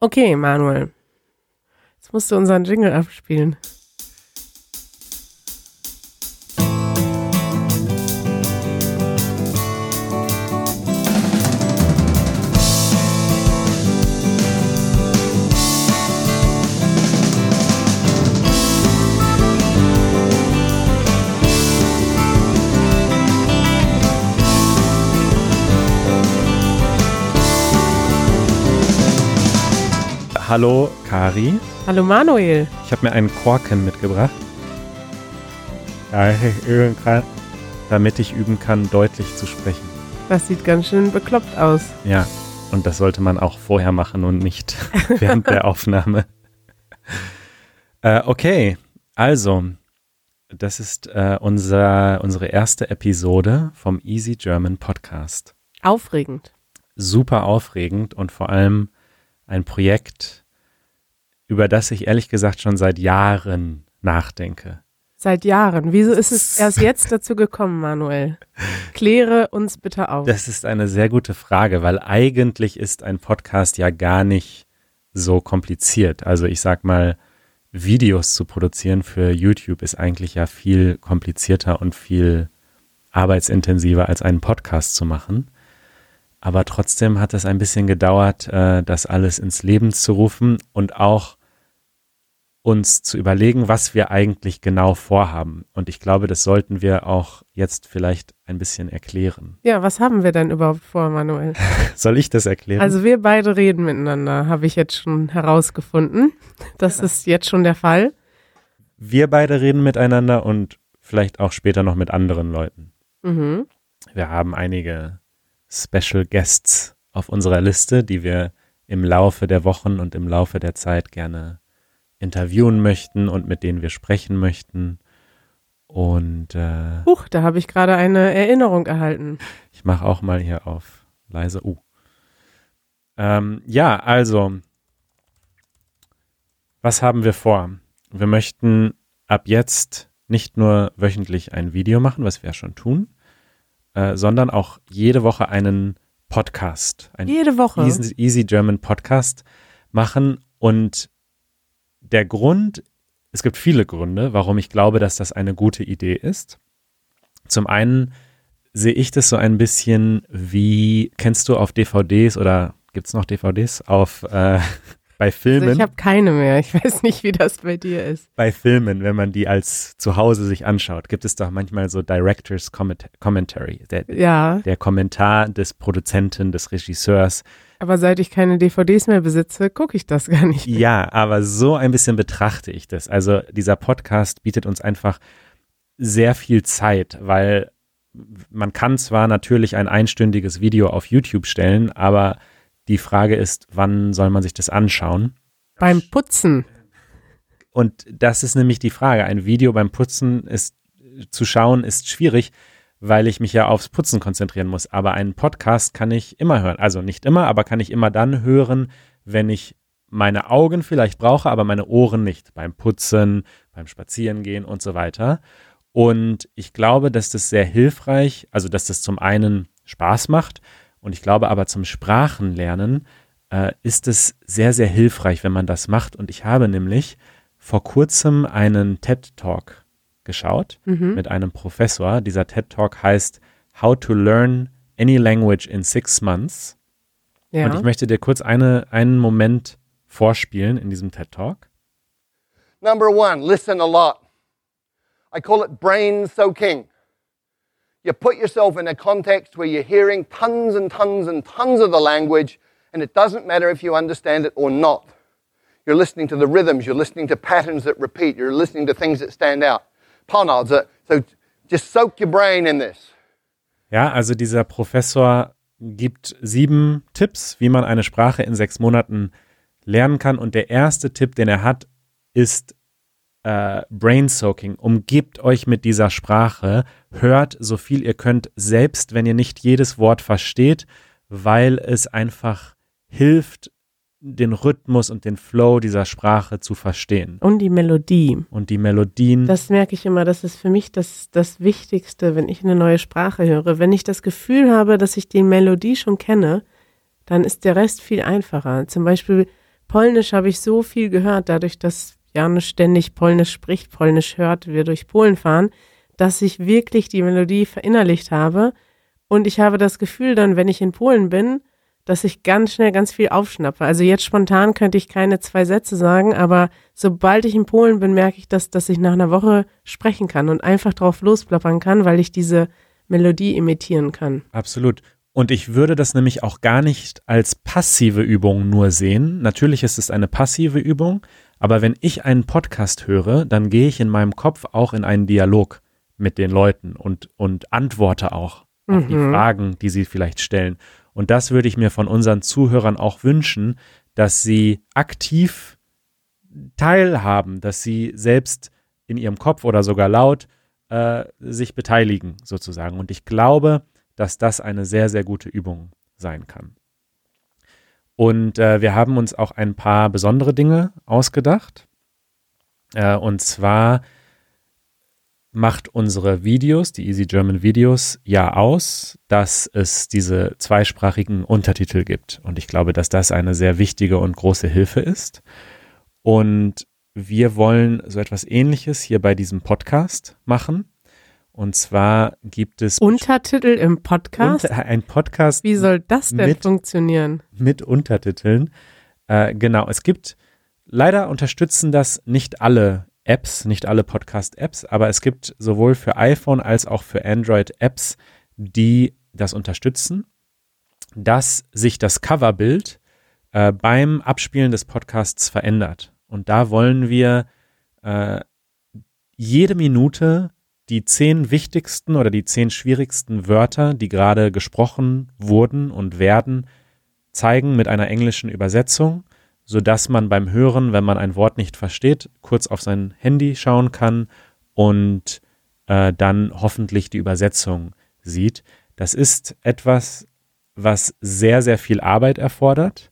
Okay, Manuel. Jetzt musst du unseren Jingle abspielen. Hallo Kari, Hallo Manuel. ich habe mir einen Korken mitgebracht. Ja, ich üben kann, damit ich üben kann, deutlich zu sprechen. Das sieht ganz schön bekloppt aus. Ja, und das sollte man auch vorher machen und nicht während der Aufnahme. Äh, okay, also, das ist äh, unser, unsere erste Episode vom Easy German Podcast. Aufregend. super aufregend und vor allem ein Projekt, über das ich ehrlich gesagt schon seit Jahren nachdenke. Seit Jahren. Wieso ist es erst jetzt dazu gekommen, Manuel? Kläre uns bitte auf. Das ist eine sehr gute Frage, weil eigentlich ist ein Podcast ja gar nicht so kompliziert. Also ich sag mal, Videos zu produzieren für YouTube ist eigentlich ja viel komplizierter und viel arbeitsintensiver als einen Podcast zu machen. Aber trotzdem hat es ein bisschen gedauert, äh, das alles ins Leben zu rufen und auch uns zu überlegen, was wir eigentlich genau vorhaben. Und ich glaube, das sollten wir auch jetzt vielleicht ein bisschen erklären. ja, was haben wir denn überhaupt vor, Manuel? Soll ich das erklären? Also wir beide reden miteinander, habe ich jetzt schon herausgefunden. Das ist jetzt schon der Fall. wir beide reden miteinander und vielleicht auch später noch mit anderen Leuten. Mhm. Wir haben einige Special Guests auf unserer Liste, die wir im Laufe der Wochen und im Laufe der Zeit gerne interviewen möchten und mit denen wir sprechen möchten. Und äh, Huch, da habe ich gerade eine Erinnerung erhalten. ich mache auch mal hier auf leise U. Ähm, ja, also, was haben wir vor? Wir möchten ab jetzt nicht nur wöchentlich ein Video machen, was wir ja schon tun, äh, sondern auch jede Woche einen Podcast, einen Jede Woche. Easy, Easy German Podcast machen. Und der Grund, es gibt viele Gründe, warum ich glaube, dass das eine gute Idee ist. Zum einen sehe ich das so ein bisschen wie, kennst du auf DVDs oder gibt es noch DVDs auf äh, bei Also Filmen? ich habe keine mehr. Ich weiß nicht, wie das bei dir ist. bei Filmen, wenn man die als zu Hause sich anschaut, gibt es doch manchmal so Directors Comment Commentary, der, Ja, der Kommentar des Produzenten, des Regisseurs. aber seit ich keine DVDs mehr besitze, gucke ich das gar nicht. mehr. Ja, aber so ein bisschen betrachte ich das. Also dieser Podcast bietet uns einfach sehr viel Zeit, weil man kann zwar natürlich ein einstündiges Video auf YouTube stellen, aber die Frage ist, wann soll man sich das anschauen? Beim Putzen. Und das ist nämlich die Frage. Ein Video beim Putzen ist zu schauen ist schwierig, weil ich mich ja aufs Putzen konzentrieren muss. Aber einen Podcast kann ich immer hören. Also nicht immer, aber kann ich immer dann hören, wenn ich meine Augen vielleicht brauche, aber meine Ohren nicht. Beim Putzen, beim Spazierengehen und so weiter. Und ich glaube, dass das sehr hilfreich, also dass das zum einen Spaß macht und ich glaube aber zum Sprachenlernen äh, ist es sehr, sehr hilfreich, wenn man das macht. Und ich habe nämlich vor kurzem einen TED Talk geschaut Mhm. mit einem Professor. Dieser TED Talk heißt How to Learn Any Language in Six Months. Ja. Und ich möchte dir kurz eine, einen Moment vorspielen in diesem TED Talk. Number one, listen a lot. I call it brain soaking. You put yourself in a context where you're hearing tons and tons and tons of the language, and it doesn't matter if you understand it or not. You're listening to the rhythms, you're listening to patterns that repeat, you're listening to things that stand out. Ponard, so, so just soak your brain in this. Ja, also dieser Professor gibt sieben Tipps, wie man eine Sprache in sechs Monaten lernen kann. Und der erste Tipp, den er hat, ist äh, Brain Soaking. Umgebt euch mit dieser Sprache, hört so viel ihr könnt, selbst wenn ihr nicht jedes Wort versteht, weil es einfach hilft, den Rhythmus und den Flow dieser Sprache zu verstehen. Und die Melodie. Und die Melodien. Das merke ich immer, das ist für mich das, das Wichtigste, wenn ich eine neue Sprache höre. Wenn ich das Gefühl habe, dass ich die Melodie schon kenne, dann ist der Rest viel einfacher. Zum Beispiel Polnisch habe ich so viel gehört, dadurch, dass Janusz ständig Polnisch spricht, Polnisch hört, wir durch Polen fahren, dass ich wirklich die Melodie verinnerlicht habe. Und ich habe das Gefühl dann, wenn ich in Polen bin, dass ich ganz schnell ganz viel aufschnappe. Also jetzt spontan könnte ich keine zwei Sätze sagen, aber sobald ich in Polen bin, merke ich, dass, dass ich nach einer Woche sprechen kann und einfach drauf losplappern kann, weil ich diese Melodie imitieren kann. Absolut. Und ich würde das nämlich auch gar nicht als passive Übung nur sehen. Natürlich ist es eine passive Übung, aber wenn ich einen Podcast höre, dann gehe ich in meinem Kopf auch in einen Dialog mit den Leuten und, und antworte auch mhm. auf die mhm. Fragen, die sie vielleicht stellen. Und das würde ich mir von unseren Zuhörern auch wünschen, dass sie aktiv teilhaben, dass sie selbst in ihrem Kopf oder sogar laut äh, sich beteiligen, sozusagen. Und ich glaube, dass das eine sehr, sehr gute Übung sein kann. Und äh, wir haben uns auch ein paar besondere Dinge ausgedacht. Äh, und zwar macht unsere Videos, die Easy German Videos, ja aus, dass es diese zweisprachigen Untertitel gibt. Und ich glaube, dass das eine sehr wichtige und große Hilfe ist. Und wir wollen so etwas Ähnliches hier bei diesem Podcast machen. Und zwar gibt es Untertitel im Podcast. Unter, ein Podcast. Wie soll das denn mit, funktionieren? Mit Untertiteln. Äh, genau, es gibt leider unterstützen das nicht alle Apps, nicht alle Podcast-Apps, aber es gibt sowohl für iPhone als auch für Android Apps, die das unterstützen, dass sich das Coverbild äh, beim Abspielen des Podcasts verändert. Und da wollen wir äh, jede Minute die zehn wichtigsten oder die zehn schwierigsten Wörter, die gerade gesprochen wurden und werden, zeigen mit einer englischen Übersetzung so dass man beim Hören, wenn man ein Wort nicht versteht, kurz auf sein Handy schauen kann und äh, dann hoffentlich die Übersetzung sieht. Das ist etwas, was sehr, sehr viel Arbeit erfordert.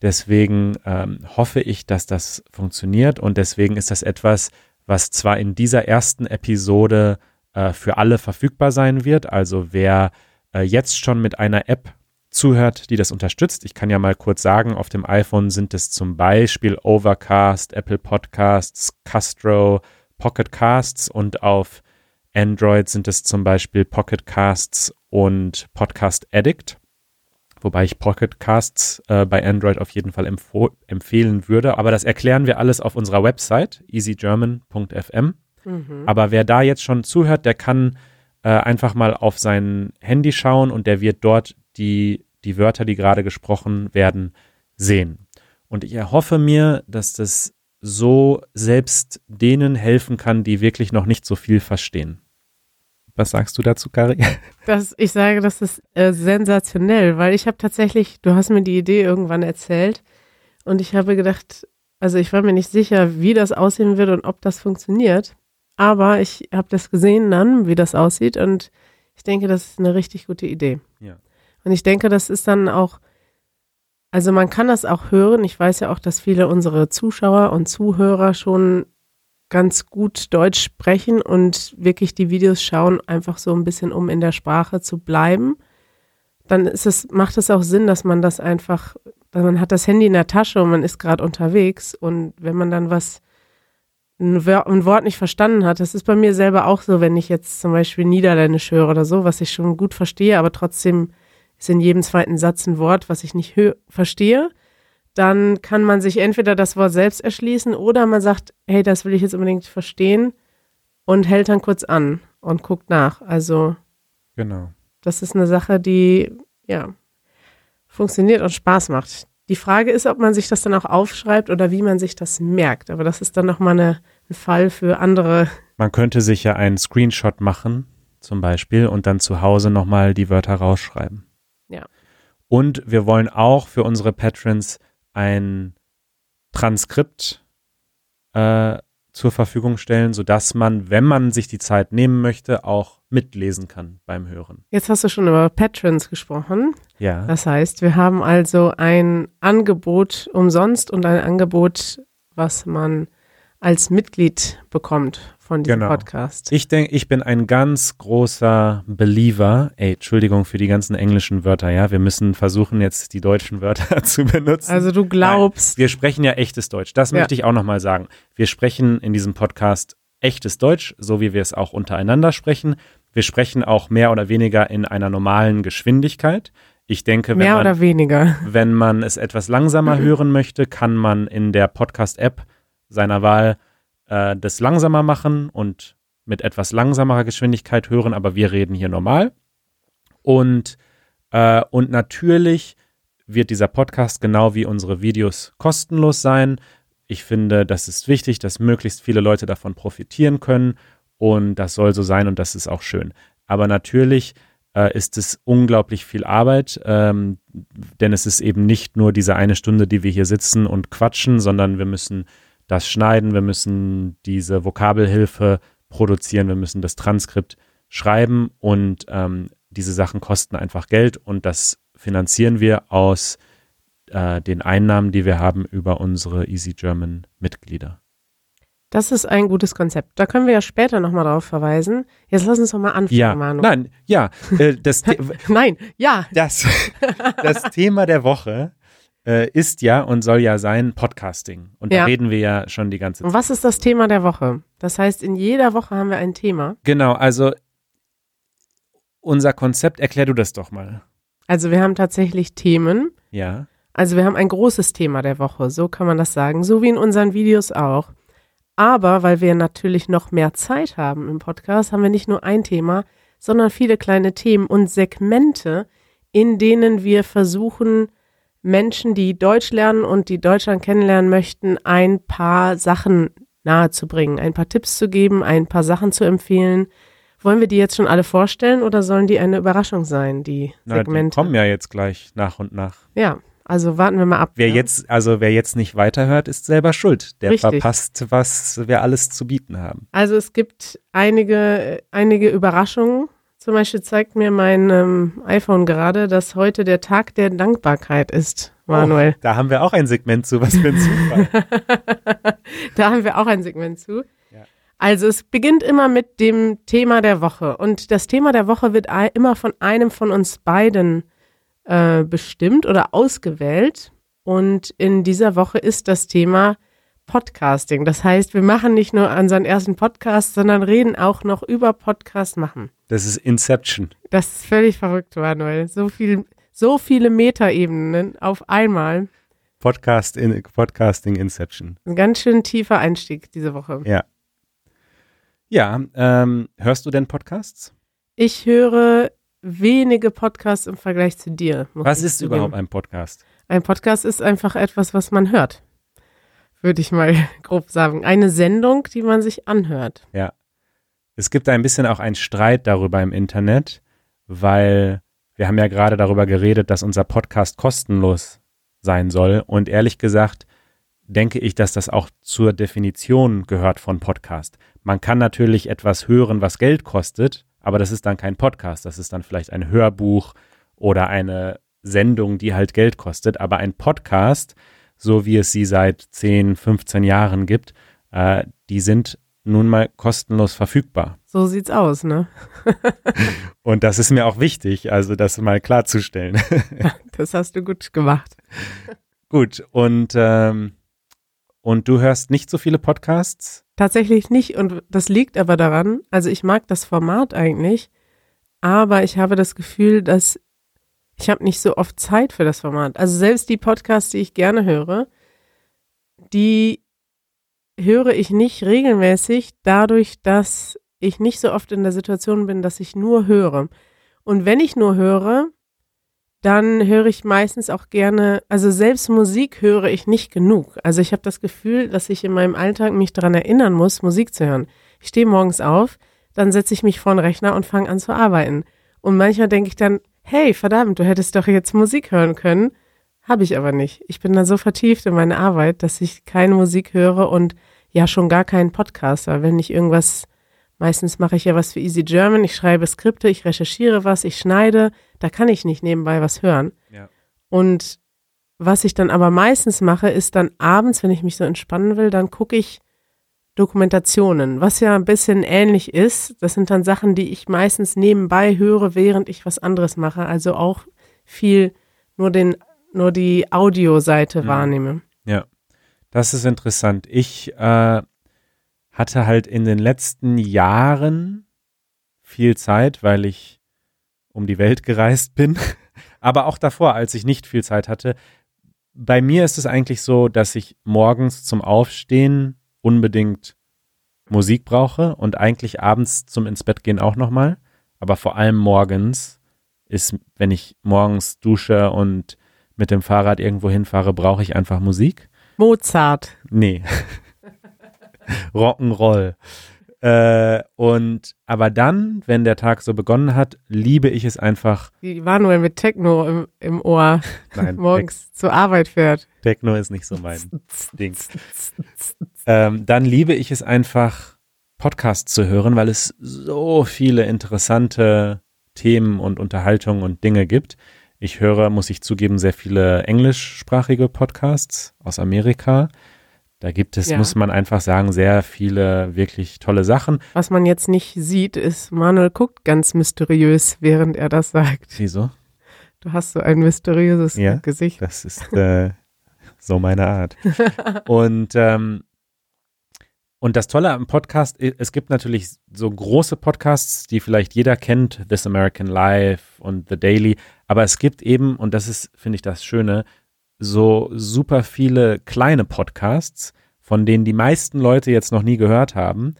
Deswegen ähm, hoffe ich, dass das funktioniert und deswegen ist das etwas, was zwar in dieser ersten Episode äh, für alle verfügbar sein wird. Also wer äh, jetzt schon mit einer App zuhört, die das unterstützt. Ich kann ja mal kurz sagen, auf dem iPhone sind es zum Beispiel Overcast, Apple Podcasts, Castro, Pocket Casts und auf Android sind es zum Beispiel Pocket Casts und Podcast Addict. Wobei ich Pocket Casts äh, bei Android auf jeden Fall empfehlen würde. Aber das erklären wir alles auf unserer Website, easygerman.fm. Mhm. Aber wer da jetzt schon zuhört, der kann äh, einfach mal auf sein Handy schauen und der wird dort die die Wörter, die gerade gesprochen werden, sehen. Und ich erhoffe mir, dass das so selbst denen helfen kann, die wirklich noch nicht so viel verstehen. Was sagst du dazu, Kari? Das, ich sage, das ist äh, sensationell, weil ich habe tatsächlich, du hast mir die Idee irgendwann erzählt und ich habe gedacht, also ich war mir nicht sicher, wie das aussehen wird und ob das funktioniert. Aber ich habe das gesehen dann, wie das aussieht und ich denke, das ist eine richtig gute Idee. Ja. Und ich denke, das ist dann auch, also man kann das auch hören. Ich weiß ja auch, dass viele unserer Zuschauer und Zuhörer schon ganz gut Deutsch sprechen und wirklich die Videos schauen, einfach so ein bisschen, um in der Sprache zu bleiben. Dann ist es, macht es auch Sinn, dass man das einfach, man hat das Handy in der Tasche und man ist gerade unterwegs und wenn man dann was, ein Wort nicht verstanden hat, das ist bei mir selber auch so, wenn ich jetzt zum Beispiel Niederländisch höre oder so, was ich schon gut verstehe, aber trotzdem ist in jedem zweiten Satz ein Wort, was ich nicht verstehe, dann kann man sich entweder das Wort selbst erschließen oder man sagt, hey, das will ich jetzt unbedingt verstehen und hält dann kurz an und guckt nach. Also genau. Das ist eine Sache, die ja funktioniert und Spaß macht. Die Frage ist, ob man sich das dann auch aufschreibt oder wie man sich das merkt. Aber das ist dann nochmal eine, ein Fall für andere. Man könnte sich ja einen Screenshot machen, zum Beispiel, und dann zu Hause nochmal die Wörter rausschreiben. Ja. Und wir wollen auch für unsere Patrons ein Transkript äh, zur Verfügung stellen, sodass man, wenn man sich die Zeit nehmen möchte, auch mitlesen kann beim Hören. Jetzt hast du schon über Patrons gesprochen. Ja. Das heißt, wir haben also ein Angebot umsonst und ein Angebot, was man als Mitglied bekommt von diesem Genau. Podcast. Ich denke, ich bin ein ganz großer Believer. Ey, Entschuldigung für die ganzen englischen Wörter, ja. Wir müssen versuchen, jetzt die deutschen Wörter zu benutzen. Also du glaubst, Wir sprechen ja echtes Deutsch. Das Ja. möchte ich auch nochmal sagen. Wir sprechen in diesem Podcast echtes Deutsch, so wie wir es auch untereinander sprechen. Wir sprechen auch mehr oder weniger in einer normalen Geschwindigkeit. Ich denke, wenn man, wenn man es etwas langsamer hören möchte, kann man in der Podcast-App seiner Wahl äh, das langsamer machen und mit etwas langsamerer Geschwindigkeit hören, aber wir reden hier normal. Und, äh, und natürlich wird dieser Podcast genau wie unsere Videos kostenlos sein. Ich finde, das ist wichtig, dass möglichst viele Leute davon profitieren können und das soll so sein und das ist auch schön. Aber natürlich äh, ist es unglaublich viel Arbeit, ähm, denn es ist eben nicht nur diese eine Stunde, die wir hier sitzen und quatschen, sondern wir müssen das schneiden, wir müssen diese Vokabelhilfe produzieren, wir müssen das Transkript schreiben und ähm, diese Sachen kosten einfach Geld und das finanzieren wir aus äh, den Einnahmen, die wir haben über unsere Easy German Mitglieder. Das ist ein gutes Konzept. Da können wir ja später nochmal drauf verweisen. Jetzt lass uns doch mal anfangen, Ja, Manu. nein, ja, äh, das, Nein, ja. das, das Thema der Woche äh, ist ja und soll ja sein Podcasting. Und Ja. da reden wir ja schon die ganze Und Zeit. was ist das Thema der Woche? Das heißt, in jeder Woche haben wir ein Thema. Genau, also unser Konzept, erklär du das doch mal. Also wir haben tatsächlich Themen. Ja. Also wir haben ein großes Thema der Woche, so kann man das sagen, so wie in unseren Videos auch. Aber weil wir natürlich noch mehr Zeit haben im Podcast, haben wir nicht nur ein Thema, sondern viele kleine Themen und Segmente, in denen wir versuchen, Menschen, die Deutsch lernen und die Deutschland kennenlernen möchten, ein paar Sachen nahezubringen, ein paar Tipps zu geben, ein paar Sachen zu empfehlen. Wollen wir die jetzt schon alle vorstellen oder sollen die eine Überraschung sein, die Na, die kommen ja jetzt gleich nach und nach. Ja, also warten wir mal ab. Wer ja? jetzt, also wer jetzt nicht weiterhört, ist selber schuld. Der Richtig. verpasst, was wir alles zu bieten haben. Also es gibt einige, einige Überraschungen. Zum Beispiel zeigt mir mein ähm, iPhone gerade, dass heute der Tag der Dankbarkeit ist, Manuel. Oh, da haben wir auch ein Segment zu, was für ein Zufall. Da haben wir auch ein Segment zu. Ja. Also es beginnt immer mit dem Thema der Woche. Und das Thema der Woche wird immer von einem von uns beiden äh, bestimmt oder ausgewählt. Und in dieser Woche ist das Thema Podcasting. Das heißt, wir machen nicht nur unseren ersten Podcast, sondern reden auch noch über Podcast machen. Das ist Inception. Das ist völlig verrückt, Manuel. So viel, so viele Metaebenen auf einmal. Podcast in, Podcasting Inception. Ein ganz schön tiefer Einstieg diese Woche. Ja. Ja, ähm, hörst du denn Podcasts? Ich höre wenige Podcasts im Vergleich zu dir. Was ist zugeben. überhaupt ein Podcast? Ein Podcast ist einfach etwas, was man hört. Würde ich mal grob sagen. Eine Sendung, die man sich anhört. Ja. Es gibt ein bisschen auch einen Streit darüber im Internet, weil wir haben ja gerade darüber geredet, dass unser Podcast kostenlos sein soll. Und ehrlich gesagt, denke ich, dass das auch zur Definition gehört von Podcast. Man kann natürlich etwas hören, was Geld kostet, aber das ist dann kein Podcast. Das ist dann vielleicht ein Hörbuch oder eine Sendung, die halt Geld kostet. Aber ein Podcast, so wie es sie seit 10, 15 Jahren gibt, äh, die sind nun mal kostenlos verfügbar. So sieht's aus, ne? Und das ist mir auch wichtig, also das mal klarzustellen. Das hast du gut gemacht. Gut, und, ähm, und du hörst nicht so viele Podcasts? Tatsächlich nicht. Und das liegt aber daran, also ich mag das Format eigentlich, aber ich habe das Gefühl, dass ich habe nicht so oft Zeit für das Format. Also selbst die Podcasts, die ich gerne höre, die höre ich nicht regelmäßig, dadurch, dass ich nicht so oft in der Situation bin, dass ich nur höre. Und wenn ich nur höre, dann höre ich meistens auch gerne, also selbst Musik höre ich nicht genug. Also ich habe das Gefühl, dass ich in meinem Alltag mich daran erinnern muss, Musik zu hören. Ich stehe morgens auf, dann setze ich mich vor den Rechner und fange an zu arbeiten. Und manchmal denke ich dann, hey, verdammt, du hättest doch jetzt Musik hören können. Habe ich aber nicht. Ich bin dann so vertieft in meine Arbeit, dass ich keine Musik höre und ja schon gar keinen Podcast. Weil wenn ich irgendwas, meistens mache ich ja was für Easy German, ich schreibe Skripte, ich recherchiere was, ich schneide, da kann ich nicht nebenbei was hören. Ja. Und was ich dann aber meistens mache, ist dann abends, wenn ich mich so entspannen will, dann gucke ich Dokumentationen, was ja ein bisschen ähnlich ist. Das sind dann Sachen, die ich meistens nebenbei höre, während ich was anderes mache. Also auch viel nur den, nur die Audioseite Mhm. wahrnehme. Ja, das ist interessant. Ich äh, hatte halt in den letzten Jahren viel Zeit, weil ich um die Welt gereist bin. Aber auch davor, als ich nicht viel Zeit hatte. Bei mir ist es eigentlich so, dass ich morgens zum Aufstehen unbedingt Musik brauche und eigentlich abends zum ins Bett gehen auch nochmal. Aber vor allem morgens ist, wenn ich morgens dusche und mit dem Fahrrad irgendwo hinfahre, brauche ich einfach Musik. Mozart. Nee. Rock'n'Roll. Äh, und aber dann, wenn der Tag so begonnen hat, liebe ich es einfach. Die Manuel mit Techno im, im Ohr Nein, morgens zur Arbeit fährt. Techno ist nicht so mein Ding. Ähm, dann liebe ich es einfach, Podcasts zu hören, weil es so viele interessante Themen und Unterhaltungen und Dinge gibt. Ich höre, muss ich zugeben, sehr viele englischsprachige Podcasts aus Amerika. Da gibt es, Ja. muss man einfach sagen, sehr viele wirklich tolle Sachen. Was man jetzt nicht sieht, ist, Manuel guckt ganz mysteriös, während er das sagt. Wieso? Du hast so ein mysteriöses Ja. Gesicht. Das ist äh, so meine Art. Und, ähm, und das Tolle am Podcast, es gibt natürlich so große Podcasts, die vielleicht jeder kennt, This American Life und The Daily, aber es gibt eben, und das ist, finde ich, das Schöne, so super viele kleine Podcasts, von denen die meisten Leute jetzt noch nie gehört haben.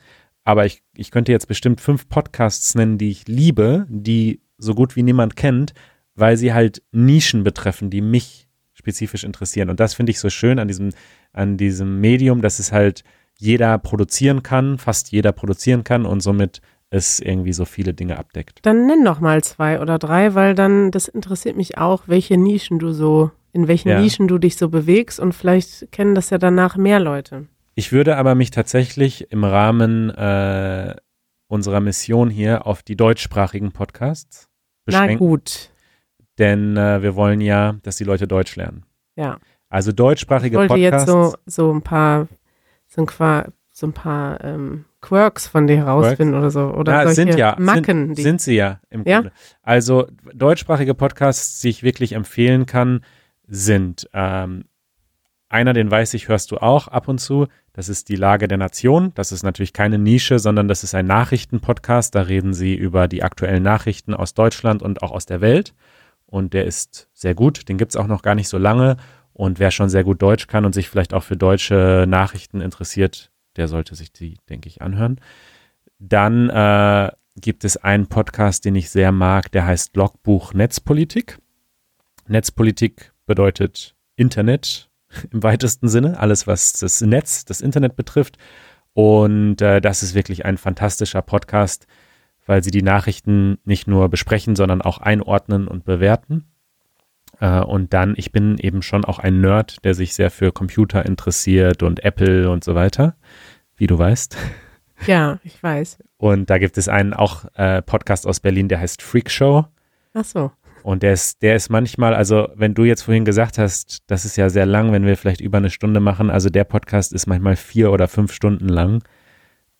Aber ich, ich könnte jetzt bestimmt fünf Podcasts nennen, die ich liebe, die so gut wie niemand kennt, weil sie halt Nischen betreffen, die mich spezifisch interessieren. Und das finde ich so schön an diesem, an diesem Medium, dass es halt jeder produzieren kann, fast jeder produzieren kann und somit es irgendwie so viele Dinge abdeckt. Dann nenn doch mal zwei oder drei, weil dann, das interessiert mich auch, welche Nischen du so, in welchen Ja. Nischen du dich so bewegst und vielleicht kennen das ja danach mehr Leute. Ich würde aber mich tatsächlich im Rahmen äh, unserer Mission hier auf die deutschsprachigen Podcasts Na beschränken, gut. Denn äh, wir wollen ja, dass die Leute Deutsch lernen. Ja. Also Ich deutschsprachige wollte jetzt Podcasts. so, so ein paar, so ein, Qua, so ein paar ähm, Quirks von dir herausfinden oder so. Oder Ja, solche sind ja, Macken. sind, die, sind sie ja im Ja? Grunde. Also deutschsprachige Podcasts, die ich wirklich empfehlen kann, sind ähm, einer, den weiß ich, hörst du auch ab und zu. Das ist die Lage der Nation. Das ist natürlich keine Nische, sondern das ist ein Nachrichtenpodcast. Da reden sie über die aktuellen Nachrichten aus Deutschland und auch aus der Welt. Und der ist sehr gut. Den gibt's auch noch gar nicht so lange. Und wer schon sehr gut Deutsch kann und sich vielleicht auch für deutsche Nachrichten interessiert, der sollte sich die, denke ich, anhören. Dann äh, gibt es einen Podcast, den ich sehr mag, der heißt Logbuch Netzpolitik. Netzpolitik bedeutet Internet im weitesten Sinne, alles was das Netz, das Internet betrifft. Und äh, das ist wirklich ein fantastischer Podcast, weil sie die Nachrichten nicht nur besprechen, sondern auch einordnen und bewerten. Äh, und dann, ich bin eben schon auch ein Nerd, der sich sehr für Computer interessiert und Apple und so weiter, wie du weißt. ja, ich weiß. Und da gibt es einen auch äh, Podcast aus Berlin, der heißt Freak Show. Ach so. Und der ist, der ist manchmal, also wenn du jetzt vorhin gesagt hast, das ist ja sehr lang, wenn wir vielleicht über eine Stunde machen, also der Podcast ist manchmal vier oder fünf Stunden lang.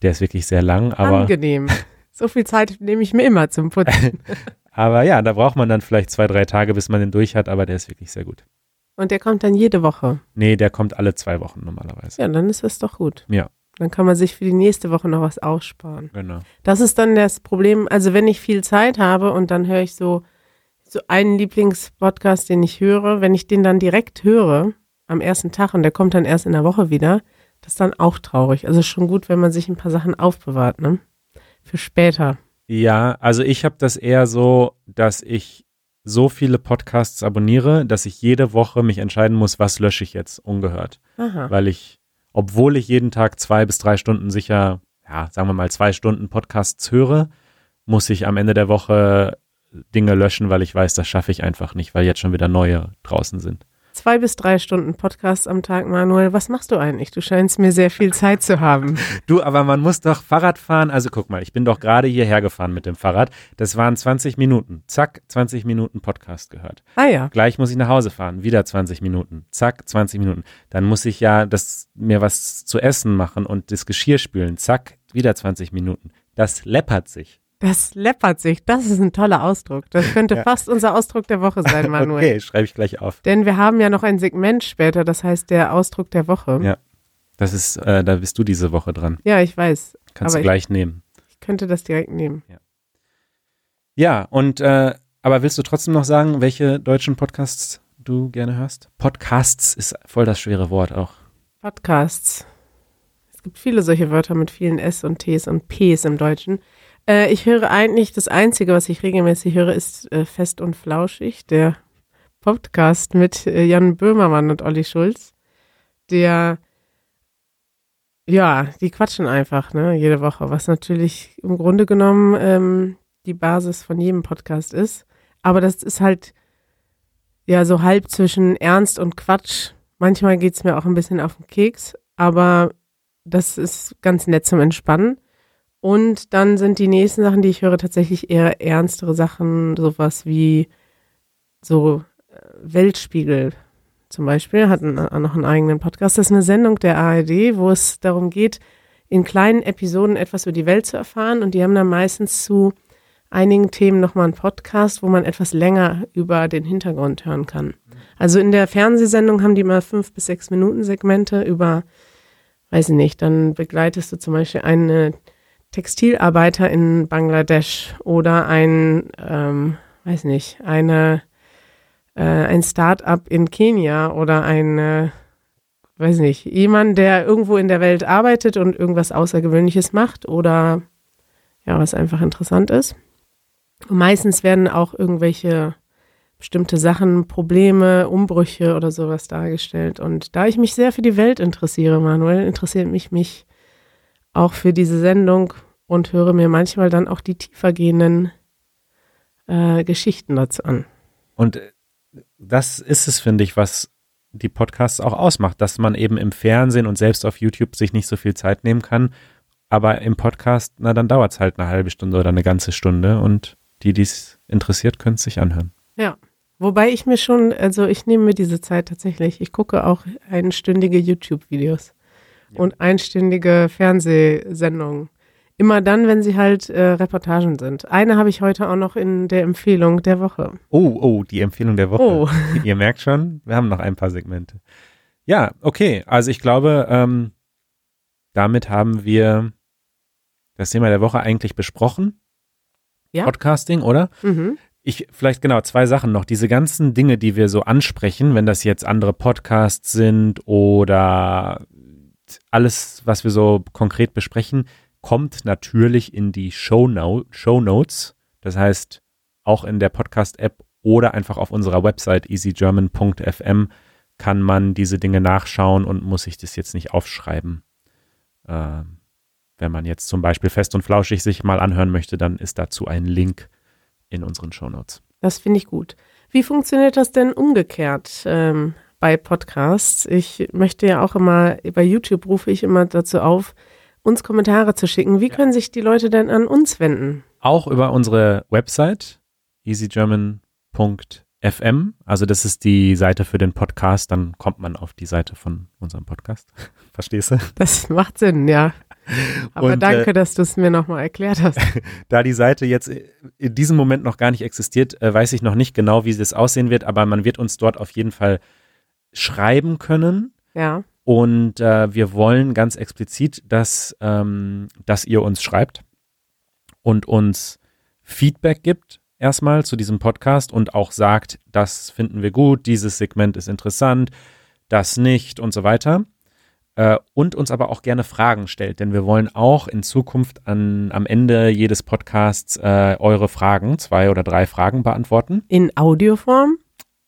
Der ist wirklich sehr lang, aber, Angenehm. So viel Zeit nehme ich mir immer zum Putzen. aber ja, da braucht man dann vielleicht zwei, drei Tage, bis man den durch hat, aber der ist wirklich sehr gut. Und der kommt dann jede Woche. Nee, der kommt alle zwei Wochen normalerweise. Ja, dann ist das doch gut. Ja. Dann kann man sich für die nächste Woche noch was aussparen. Genau. Das ist dann das Problem. Also wenn ich viel Zeit habe und dann höre ich so, so einen Lieblingspodcast, den ich höre, wenn ich den dann direkt höre am ersten Tag und der kommt dann erst in der Woche wieder, das ist dann auch traurig. Also schon gut, wenn man sich ein paar Sachen aufbewahrt, ne? Für später. Ja, also ich habe das eher so, dass ich so viele Podcasts abonniere, dass ich jede Woche mich entscheiden muss, was lösche ich jetzt ungehört. Aha. weil ich, obwohl ich jeden Tag zwei bis drei Stunden sicher, ja, sagen wir mal zwei Stunden Podcasts höre, muss ich am Ende der Woche Dinge löschen, weil ich weiß, das schaffe ich einfach nicht, weil jetzt schon wieder neue draußen sind. Zwei bis drei Stunden Podcast am Tag, Manuel. Was machst du eigentlich? Du scheinst mir sehr viel Zeit zu haben. Du, aber man muss doch Fahrrad fahren. Also guck mal, ich bin doch gerade hierher gefahren mit dem Fahrrad. Das waren 20 Minuten. Zack, 20 Minuten Podcast gehört. Ah ja. Gleich muss ich nach Hause fahren. Wieder 20 Minuten. Zack, 20 Minuten. Dann muss ich ja das, mir was zu essen machen und das Geschirr spülen. Zack, wieder 20 Minuten. Das läppert sich. Das läppert sich. Das ist ein toller Ausdruck. Das könnte Ja. fast unser Ausdruck der Woche sein, Manuel. Okay, schreibe ich gleich auf. Denn wir haben ja noch ein Segment später, das heißt der Ausdruck der Woche. Ja. Das ist, äh, da bist du diese Woche dran. Ja, ich weiß. Kannst du gleich nehmen. Ich könnte das direkt nehmen. Ja, und äh, aber willst du trotzdem noch sagen, welche deutschen Podcasts du gerne hörst? Podcasts ist voll das schwere Wort auch. Podcasts. Es gibt viele solche Wörter mit vielen S und Ts und Ps im Deutschen. Äh, ich höre eigentlich, das Einzige, was ich regelmäßig höre, ist äh, Fest und Flauschig, der Podcast mit äh, Jan Böhmermann und Olli Schulz. Der, ja, die quatschen einfach, ne, jede Woche, was natürlich im Grunde genommen ähm, die Basis von jedem Podcast ist. Aber das ist halt, ja, so halb zwischen Ernst und Quatsch. Manchmal geht's mir auch ein bisschen auf den Keks, aber das ist ganz nett zum Entspannen. Und dann sind die nächsten Sachen, die ich höre, tatsächlich eher ernstere Sachen, sowas wie so äh, Weltspiegel zum Beispiel, hat einen, äh, noch einen eigenen Podcast. Das ist eine Sendung der ARD, wo es darum geht, in kleinen Episoden etwas über die Welt zu erfahren. Und die haben dann meistens zu einigen Themen nochmal einen Podcast, wo man etwas länger über den Hintergrund hören kann. Also in der Fernsehsendung haben die mal fünf bis sechs Minuten Segmente über, weiß ich nicht, dann begleitest du zum Beispiel eine Textilarbeiter in Bangladesch oder ein, ähm, weiß nicht, eine, äh, ein Start-up in Kenia oder ein, weiß nicht, jemand, der irgendwo in der Welt arbeitet und irgendwas Außergewöhnliches macht oder ja, was einfach interessant ist. Und meistens werden auch irgendwelche bestimmte Sachen, Probleme, Umbrüche oder sowas dargestellt. Und da ich mich sehr für die Welt interessiere, Manuel, interessiert mich mich auch für diese Sendung und höre mir manchmal dann auch die tiefergehenden äh, Geschichten dazu an. Und äh, das ist es, finde ich, was die Podcasts auch ausmacht, dass man eben im Fernsehen und selbst auf YouTube sich nicht so viel Zeit nehmen kann. Aber im Podcast, na, dann dauert es halt eine halbe Stunde oder eine ganze Stunde und die, die es interessiert, können es sich anhören. Ja. Wobei ich mir schon, also ich nehme mir diese Zeit tatsächlich. Ich gucke auch einstündige YouTube-Videos und einstündige Fernsehsendungen. Immer dann, wenn sie halt äh, Reportagen sind. Eine habe ich heute auch noch in der Empfehlung der Woche. Oh, oh, die Empfehlung der Woche. Oh. Ihr merkt schon, wir haben noch ein paar Segmente. Ja, okay. Also ich glaube, ähm, damit haben wir das Thema der Woche eigentlich besprochen. Ja. Podcasting, oder? Mhm. Ich, vielleicht genau, zwei Sachen noch. Diese ganzen Dinge, die wir so ansprechen, wenn das jetzt andere Podcasts sind oder alles, was wir so konkret besprechen, kommt natürlich in die Show, -No Show Notes. Das heißt, auch in der Podcast-App oder einfach auf unserer Website easygerman.fm kann man diese Dinge nachschauen und muss sich das jetzt nicht aufschreiben. Ähm, wenn man jetzt zum Beispiel fest und flauschig sich mal anhören möchte, dann ist dazu ein Link in unseren Shownotes. Das finde ich gut. Wie funktioniert das denn umgekehrt ähm, bei Podcasts? Ich möchte ja auch immer, bei YouTube rufe ich immer dazu auf, uns Kommentare zu schicken. Wie können sich die Leute denn an uns wenden? Auch über unsere Website easygerman.fm. Also das ist die Seite für den Podcast. Dann kommt man auf die Seite von unserem Podcast. Verstehst du? Das macht Sinn, ja. Aber Und, danke, äh, dass du es mir nochmal erklärt hast. Da die Seite jetzt in diesem Moment noch gar nicht existiert, äh, weiß ich noch nicht genau, wie es aussehen wird, aber man wird uns dort auf jeden Fall schreiben können. Ja, Und äh, wir wollen ganz explizit, dass, ähm, dass ihr uns schreibt und uns Feedback gibt, erstmal zu diesem Podcast und auch sagt, das finden wir gut, dieses Segment ist interessant, das nicht und so weiter. Äh, und uns aber auch gerne Fragen stellt, denn wir wollen auch in Zukunft an, am Ende jedes Podcasts äh, eure Fragen, zwei oder drei Fragen beantworten. in Audioform.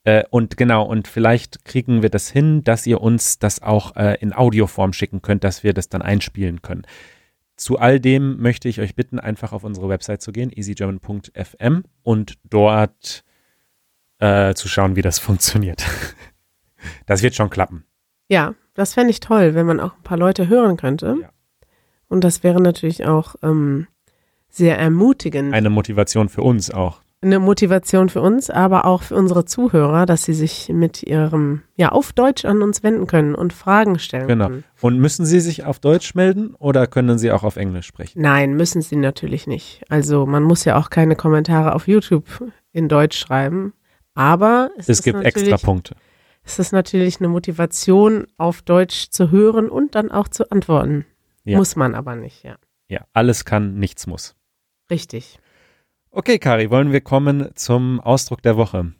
Äh, und genau, und vielleicht kriegen wir das hin, dass ihr uns das auch äh, in Audioform schicken könnt, dass wir das dann einspielen können. Zu all dem möchte ich euch bitten, einfach auf unsere Website zu gehen, easygerman.fm und dort äh, zu schauen, wie das funktioniert. Das wird schon klappen. Ja, das fände ich toll, wenn man auch ein paar Leute hören könnte. Ja. Und das wäre natürlich auch ähm, sehr ermutigend. Eine Motivation für uns auch. Eine Motivation für uns, aber auch für unsere Zuhörer, dass sie sich mit ihrem, ja, auf Deutsch an uns wenden können und Fragen stellen Genau. können. Und müssen Sie sich auf Deutsch melden oder können Sie auch auf Englisch sprechen? Nein, müssen sie natürlich nicht. Also man muss ja auch keine Kommentare auf YouTube in Deutsch schreiben. Aber es, Es gibt extra Punkte. es ist natürlich eine Motivation, auf Deutsch zu hören und dann auch zu antworten. Ja. Muss man aber nicht, ja. Ja, alles kann, nichts muss. Richtig. Okay, Kari, wollen wir kommen zum Ausdruck der Woche?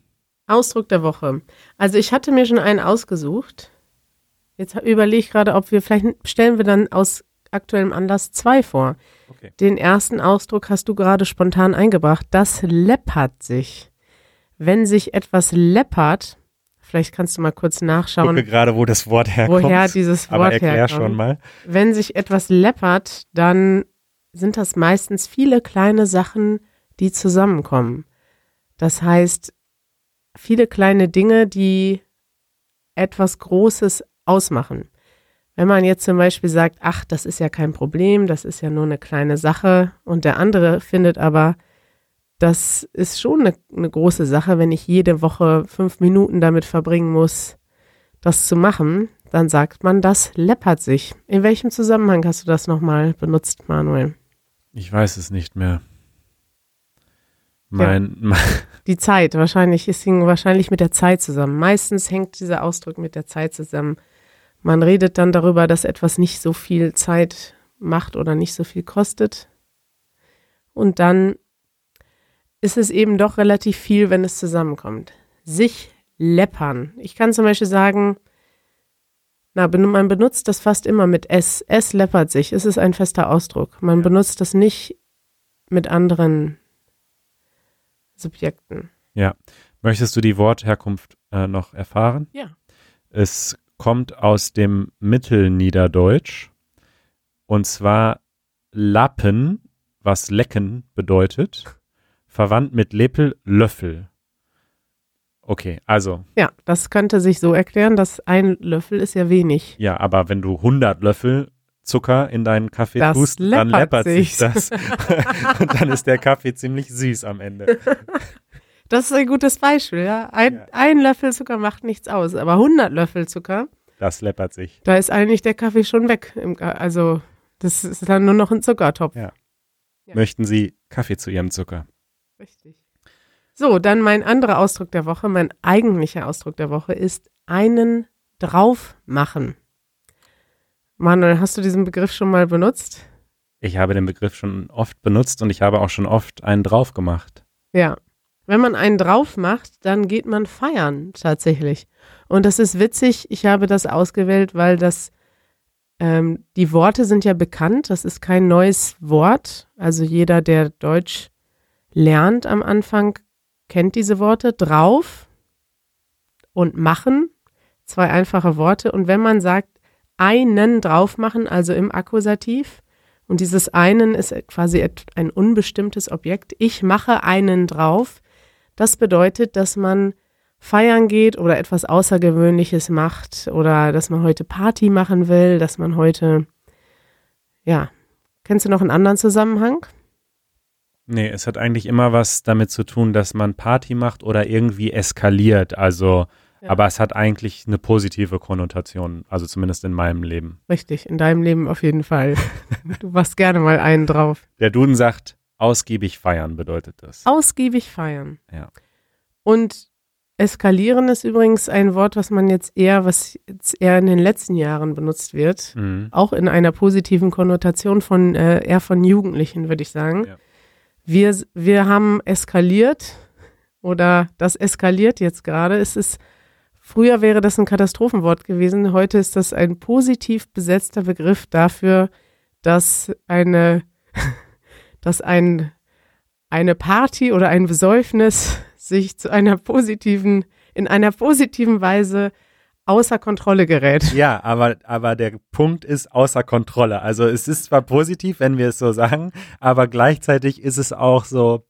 Ausdruck der Woche. Also ich hatte mir schon einen ausgesucht. Jetzt überlege ich gerade, ob wir vielleicht stellen wir dann aus aktuellem Anlass zwei vor. Okay. Den ersten Ausdruck hast du gerade spontan eingebracht. Das läppert sich. Wenn sich etwas läppert, vielleicht kannst du mal kurz Ich gucke nachschauen, gerade, wo das Wort herkommt. woher dieses Wort aber erklär herkommt. schon mal. Wenn sich etwas läppert, dann sind das meistens viele kleine Sachen, die zusammenkommen. Das heißt, viele kleine Dinge, die etwas Großes ausmachen. Wenn man jetzt zum Beispiel sagt, ach, das ist ja kein Problem, das ist ja nur eine kleine Sache und der andere findet aber, das ist schon eine, eine große Sache, wenn ich jede Woche fünf Minuten damit verbringen muss, das zu machen, dann sagt man, das läppert sich. In welchem Zusammenhang hast du das nochmal benutzt, Manuel? Ich weiß es nicht mehr. Mein, mein Die Zeit, wahrscheinlich, es hing wahrscheinlich mit der Zeit zusammen. Meistens hängt dieser Ausdruck mit der Zeit zusammen. Man redet dann darüber, dass etwas nicht so viel Zeit macht oder nicht so viel kostet. Und dann ist es eben doch relativ viel, wenn es zusammenkommt. Sich läppern. Ich kann zum Beispiel sagen, na, man benutzt das fast immer mit S. Es läppert sich. Es ist ein fester Ausdruck. Man benutzt das nicht mit anderen Subjekten. möchtest du die Wortherkunft äh, noch erfahren? Ja. Es kommt aus dem Mittelniederdeutsch und zwar Lappen, was lecken bedeutet, verwandt mit Lepel, Löffel. Okay, also, Ja, das könnte sich so erklären, dass ein Löffel ist ja wenig. ja, aber wenn du 100 Löffel Zucker in deinen Kaffee Das tust, dann läppert sich das. und dann ist der Kaffee ziemlich süß am Ende. Das ist ein gutes Beispiel, ja. Ein, Ja. ein Löffel Zucker macht nichts aus, aber 100 Löffel Zucker, Das läppert sich. da ist eigentlich der Kaffee schon weg. Im, also, das ist dann nur noch ein Zuckertopf. Ja. Ja. Möchten Sie Kaffee zu Ihrem Zucker? Richtig. So, dann mein anderer Ausdruck der Woche, mein eigentlicher Ausdruck der Woche ist einen drauf machen. Manuel, hast du diesen Begriff schon mal benutzt? Ich habe den Begriff schon oft benutzt und ich habe auch schon oft einen drauf gemacht. Ja. Wenn man einen drauf macht, dann geht man feiern tatsächlich. Und das ist witzig. Ich habe das ausgewählt, weil das ähm, die Worte sind ja bekannt. Das ist kein neues Wort. Also jeder, der Deutsch lernt am Anfang, kennt diese Worte. Drauf und machen. Zwei einfache Worte. Und wenn man sagt, einen drauf machen, also im Akkusativ, und dieses einen ist quasi ein unbestimmtes Objekt. Ich mache einen drauf. Das bedeutet, dass man feiern geht oder etwas Außergewöhnliches macht oder dass man heute Party machen will, dass man heute, ja, kennst du noch einen anderen Zusammenhang? Nee, es hat eigentlich immer was damit zu tun, dass man Party macht oder irgendwie eskaliert. Also, Ja. aber es hat eigentlich eine positive Konnotation, also zumindest in meinem Leben. Richtig, in deinem Leben auf jeden Fall. du machst gerne mal einen drauf. Der Duden sagt, ausgiebig feiern bedeutet das. Ausgiebig feiern. Ja. Und eskalieren ist übrigens ein Wort, was man jetzt eher, was jetzt eher in den letzten Jahren benutzt wird. Mhm. auch in einer positiven Konnotation von äh, eher von Jugendlichen, würde ich sagen. Ja. Wir, wir haben eskaliert oder das eskaliert jetzt gerade. Es ist früher wäre das ein Katastrophenwort gewesen. Heute ist das ein positiv besetzter Begriff dafür, dass eine, dass ein eine Party oder ein Besäufnis sich zu einer positiven, in einer positiven Weise außer Kontrolle gerät. Ja, aber, aber der Punkt ist außer Kontrolle. Also es ist zwar positiv, wenn wir es so sagen, aber gleichzeitig ist es auch so,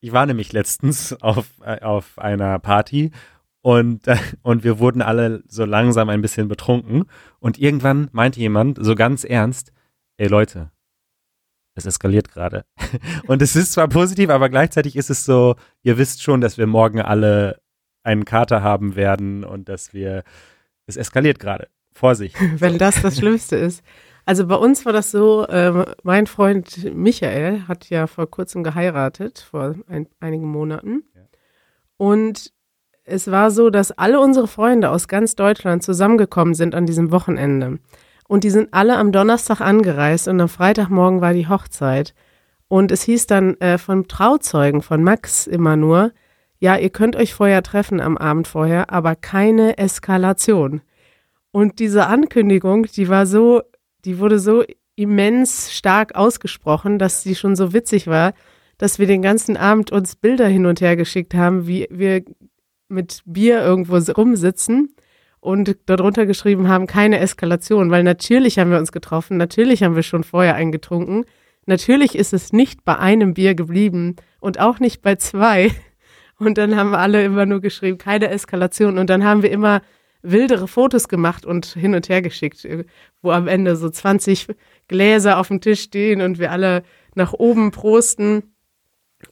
ich war nämlich letztens auf, äh, auf einer Party Und, und wir wurden alle so langsam ein bisschen betrunken. Und irgendwann meinte jemand so ganz ernst, ey Leute, es eskaliert gerade. Und es ist zwar positiv, aber gleichzeitig ist es so, ihr wisst schon, dass wir morgen alle einen Kater haben werden und dass wir, es eskaliert gerade. Vorsicht. Wenn das das Schlimmste ist. Also bei uns war das so, äh, mein Freund Michael hat ja vor kurzem geheiratet, vor ein, einigen Monaten. Ja. Und es war so, dass alle unsere Freunde aus ganz Deutschland zusammengekommen sind an diesem Wochenende. Und die sind alle am Donnerstag angereist und am Freitagmorgen war die Hochzeit. Und es hieß dann äh, vom Trauzeugen, von Max immer nur, ja, ihr könnt euch vorher treffen am Abend vorher, aber keine Eskalation. Und diese Ankündigung, die war so, die wurde so immens stark ausgesprochen, dass sie schon so witzig war, dass wir den ganzen Abend uns Bilder hin und her geschickt haben, wie wir mit Bier irgendwo rumsitzen und darunter geschrieben haben, keine Eskalation, weil natürlich haben wir uns getroffen, natürlich haben wir schon vorher eingetrunken, natürlich ist es nicht bei einem Bier geblieben und auch nicht bei zwei. Und dann haben wir alle immer nur geschrieben, keine Eskalation. Und dann haben wir immer wildere Fotos gemacht und hin und her geschickt, wo am Ende so 20 Gläser auf dem Tisch stehen und wir alle nach oben prosten.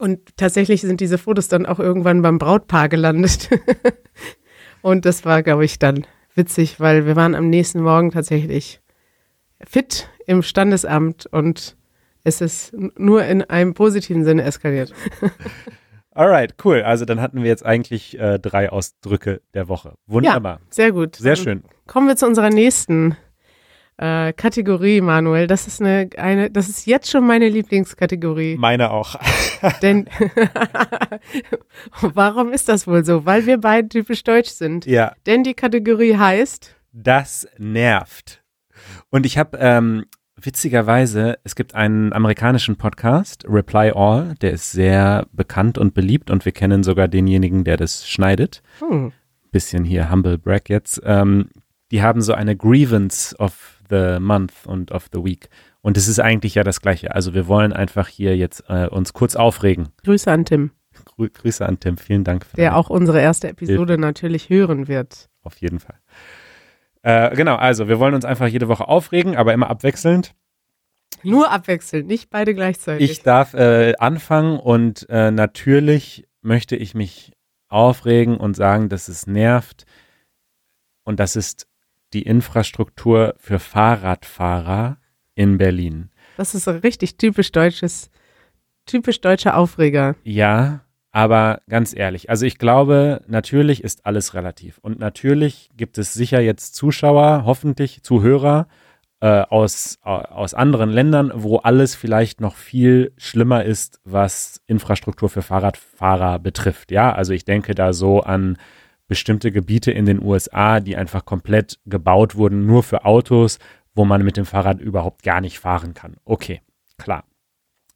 Und tatsächlich sind diese Fotos dann auch irgendwann beim Brautpaar gelandet. und das war, glaube ich, dann witzig, weil wir waren am nächsten Morgen tatsächlich fit im Standesamt und es ist nur in einem positiven Sinne eskaliert. Alright, cool. Also dann hatten wir jetzt eigentlich äh, drei Ausdrücke der Woche. Wunderbar. Ja, sehr gut. Sehr Dann schön. Kommen wir zu unserer nächsten äh, Kategorie, Manuel. Das ist eine, eine, das ist jetzt schon meine Lieblingskategorie. Meine auch. Denn warum ist das wohl so? Weil wir beide typisch deutsch sind. ja, Denn die Kategorie heißt, das nervt. Und ich habe ähm, witzigerweise, es gibt einen amerikanischen Podcast, Reply All, der ist sehr bekannt und beliebt und wir kennen sogar denjenigen, der das schneidet. hm, Bisschen hier Humble Brag jetzt. Ähm, die haben so eine Grievance of the Month und of the Week. Und es ist eigentlich ja das Gleiche. Also wir wollen einfach hier jetzt äh, uns kurz aufregen. Grüße an Tim, Grü Grüße an Tim, vielen Dank. Für der auch unsere erste Episode natürlich hören wird. Auf jeden Fall. Äh, genau, also wir wollen uns einfach jede Woche aufregen, aber immer abwechselnd. Nur abwechselnd, nicht beide gleichzeitig. Ich darf äh, anfangen und äh, natürlich möchte ich mich aufregen und sagen, dass es nervt. Und das ist die Infrastruktur für Fahrradfahrer in Berlin. das ist ein richtig typisch deutsches, typisch deutscher Aufreger. Ja, aber ganz ehrlich, also ich glaube, natürlich ist alles relativ. Und natürlich gibt es sicher jetzt Zuschauer, hoffentlich Zuhörer äh, aus, au- aus anderen Ländern, wo alles vielleicht noch viel schlimmer ist, was Infrastruktur für Fahrradfahrer betrifft. Ja, also ich denke da so an bestimmte Gebiete in den USA, die einfach komplett gebaut wurden, nur für Autos, wo man mit dem Fahrrad überhaupt gar nicht fahren kann. Okay, klar.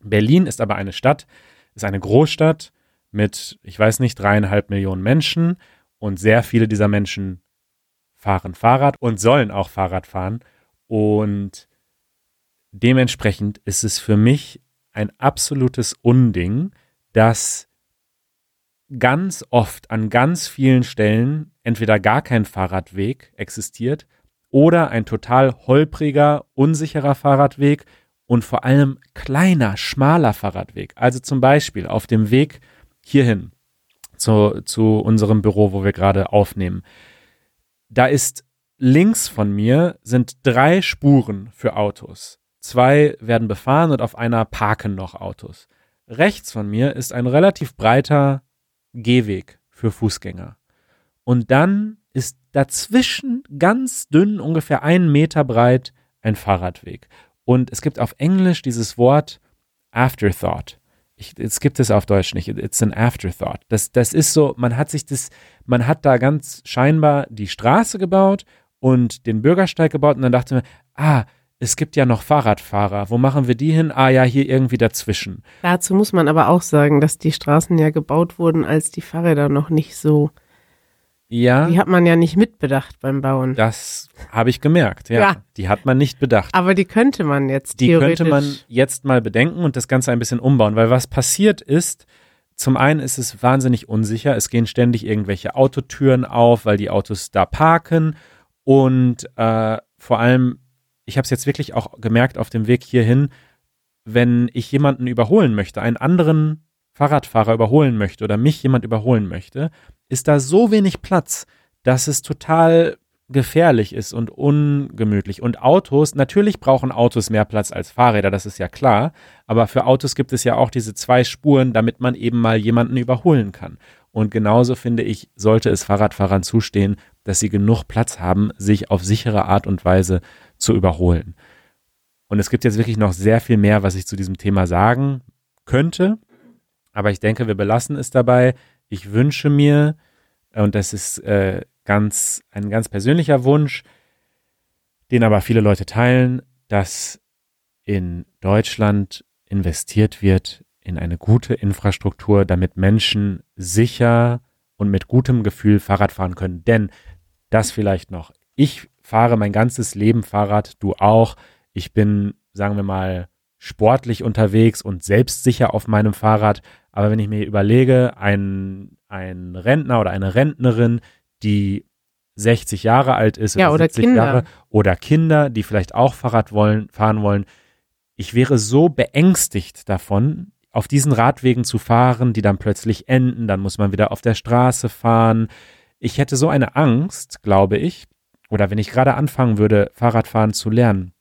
Berlin ist aber eine Stadt, ist eine Großstadt mit, ich weiß nicht, dreieinhalb Millionen Menschen und sehr viele dieser Menschen fahren Fahrrad und sollen auch Fahrrad fahren. Und dementsprechend ist es für mich ein absolutes Unding, dass ganz oft an ganz vielen Stellen entweder gar kein Fahrradweg existiert oder ein total holpriger, unsicherer Fahrradweg und vor allem kleiner, schmaler Fahrradweg. Also zum Beispiel auf dem Weg hierhin zu, zu unserem Büro, wo wir gerade aufnehmen. Da ist links von mir sind drei Spuren für Autos. Zwei werden befahren und auf einer parken noch Autos. Rechts von mir ist ein relativ breiter Gehweg für Fußgänger. Und dann ist dazwischen ganz dünn, ungefähr einen Meter breit, ein Fahrradweg. Und es gibt auf Englisch dieses Wort Afterthought. Ich, es gibt es auf Deutsch nicht. It's an Afterthought. Das, das ist so, man hat sich das, man hat da ganz scheinbar die Straße gebaut und den Bürgersteig gebaut und dann dachte man, ah, es gibt ja noch Fahrradfahrer. Wo machen wir die hin? Ah ja, hier irgendwie dazwischen. Dazu muss man aber auch sagen, dass die Straßen ja gebaut wurden, als die Fahrräder noch nicht so. Ja, Die hat man ja nicht mitbedacht beim Bauen. das habe ich gemerkt. Ja, Ja. die hat man nicht bedacht. Aber die könnte man jetzt Die theoretisch. könnte man jetzt mal bedenken und das Ganze ein bisschen umbauen, weil was passiert ist, zum einen ist es wahnsinnig unsicher. Es gehen ständig irgendwelche Autotüren auf, weil die Autos da parken. Und äh, vor allem, ich habe es jetzt wirklich auch gemerkt auf dem Weg hierhin, wenn ich jemanden überholen möchte, einen anderen Fahrradfahrer überholen möchte oder mich jemand überholen möchte, ist da so wenig Platz, dass es total gefährlich ist und ungemütlich. Und Autos, natürlich brauchen Autos mehr Platz als Fahrräder, das ist ja klar. Aber für Autos gibt es ja auch diese zwei Spuren, damit man eben mal jemanden überholen kann. Und genauso finde ich, sollte es Fahrradfahrern zustehen, dass sie genug Platz haben, sich auf sichere Art und Weise zu überholen. Und es gibt jetzt wirklich noch sehr viel mehr, was ich zu diesem Thema sagen könnte. Aber ich denke, wir belassen es dabei. Ich wünsche mir, und das ist äh, ganz, ein ganz persönlicher Wunsch, den aber viele Leute teilen, dass in Deutschland investiert wird in eine gute Infrastruktur, damit Menschen sicher und mit gutem Gefühl Fahrrad fahren können. Denn das vielleicht noch. Ich fahre mein ganzes Leben Fahrrad, du auch. Ich bin, sagen wir mal, sportlich unterwegs und selbstsicher auf meinem Fahrrad. Aber wenn ich mir überlege, ein, ein Rentner oder eine Rentnerin, die 60 Jahre alt ist ja, oder, oder Kinder. Jahre oder Kinder, die vielleicht auch Fahrrad wollen, fahren wollen. Ich wäre so beängstigt davon, auf diesen Radwegen zu fahren, die dann plötzlich enden, dann muss man wieder auf der Straße fahren. Ich hätte so eine Angst, glaube ich, oder wenn ich gerade anfangen würde, Fahrradfahren zu lernen.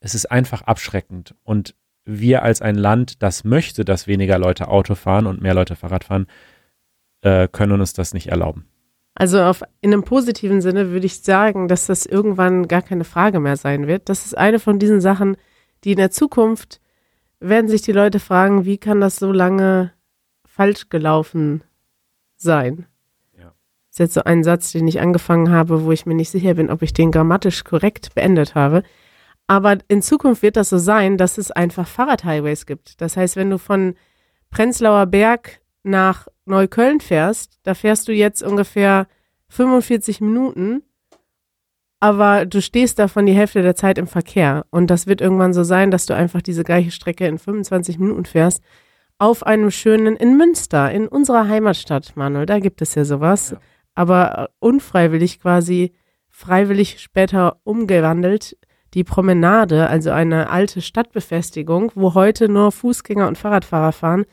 Es ist einfach abschreckend und wir als ein Land, das möchte, dass weniger Leute Auto fahren und mehr Leute Fahrrad fahren, äh, können uns das nicht erlauben. Also auf, in einem positiven Sinne würde ich sagen, dass das irgendwann gar keine Frage mehr sein wird. Das ist eine von diesen Sachen, die in der Zukunft werden sich die Leute fragen, wie kann das so lange falsch gelaufen sein? Ist jetzt so ein Satz, den ich angefangen habe, wo ich mir nicht sicher bin, ob ich den grammatisch korrekt beendet habe. Aber in Zukunft wird das so sein, dass es einfach Fahrradhighways gibt. Das heißt, wenn du von Prenzlauer Berg nach Neukölln fährst, da fährst du jetzt ungefähr 45 Minuten, aber du stehst davon die Hälfte der Zeit im Verkehr. Und das wird irgendwann so sein, dass du einfach diese gleiche Strecke in 25 Minuten fährst. Auf einem schönen, in Münster, in unserer Heimatstadt, Manuel, da gibt es ja sowas. Ja. Aber unfreiwillig quasi, freiwillig später umgewandelt, die Promenade, also eine alte Stadtbefestigung, wo heute nur Fußgänger und Fahrradfahrer fahren,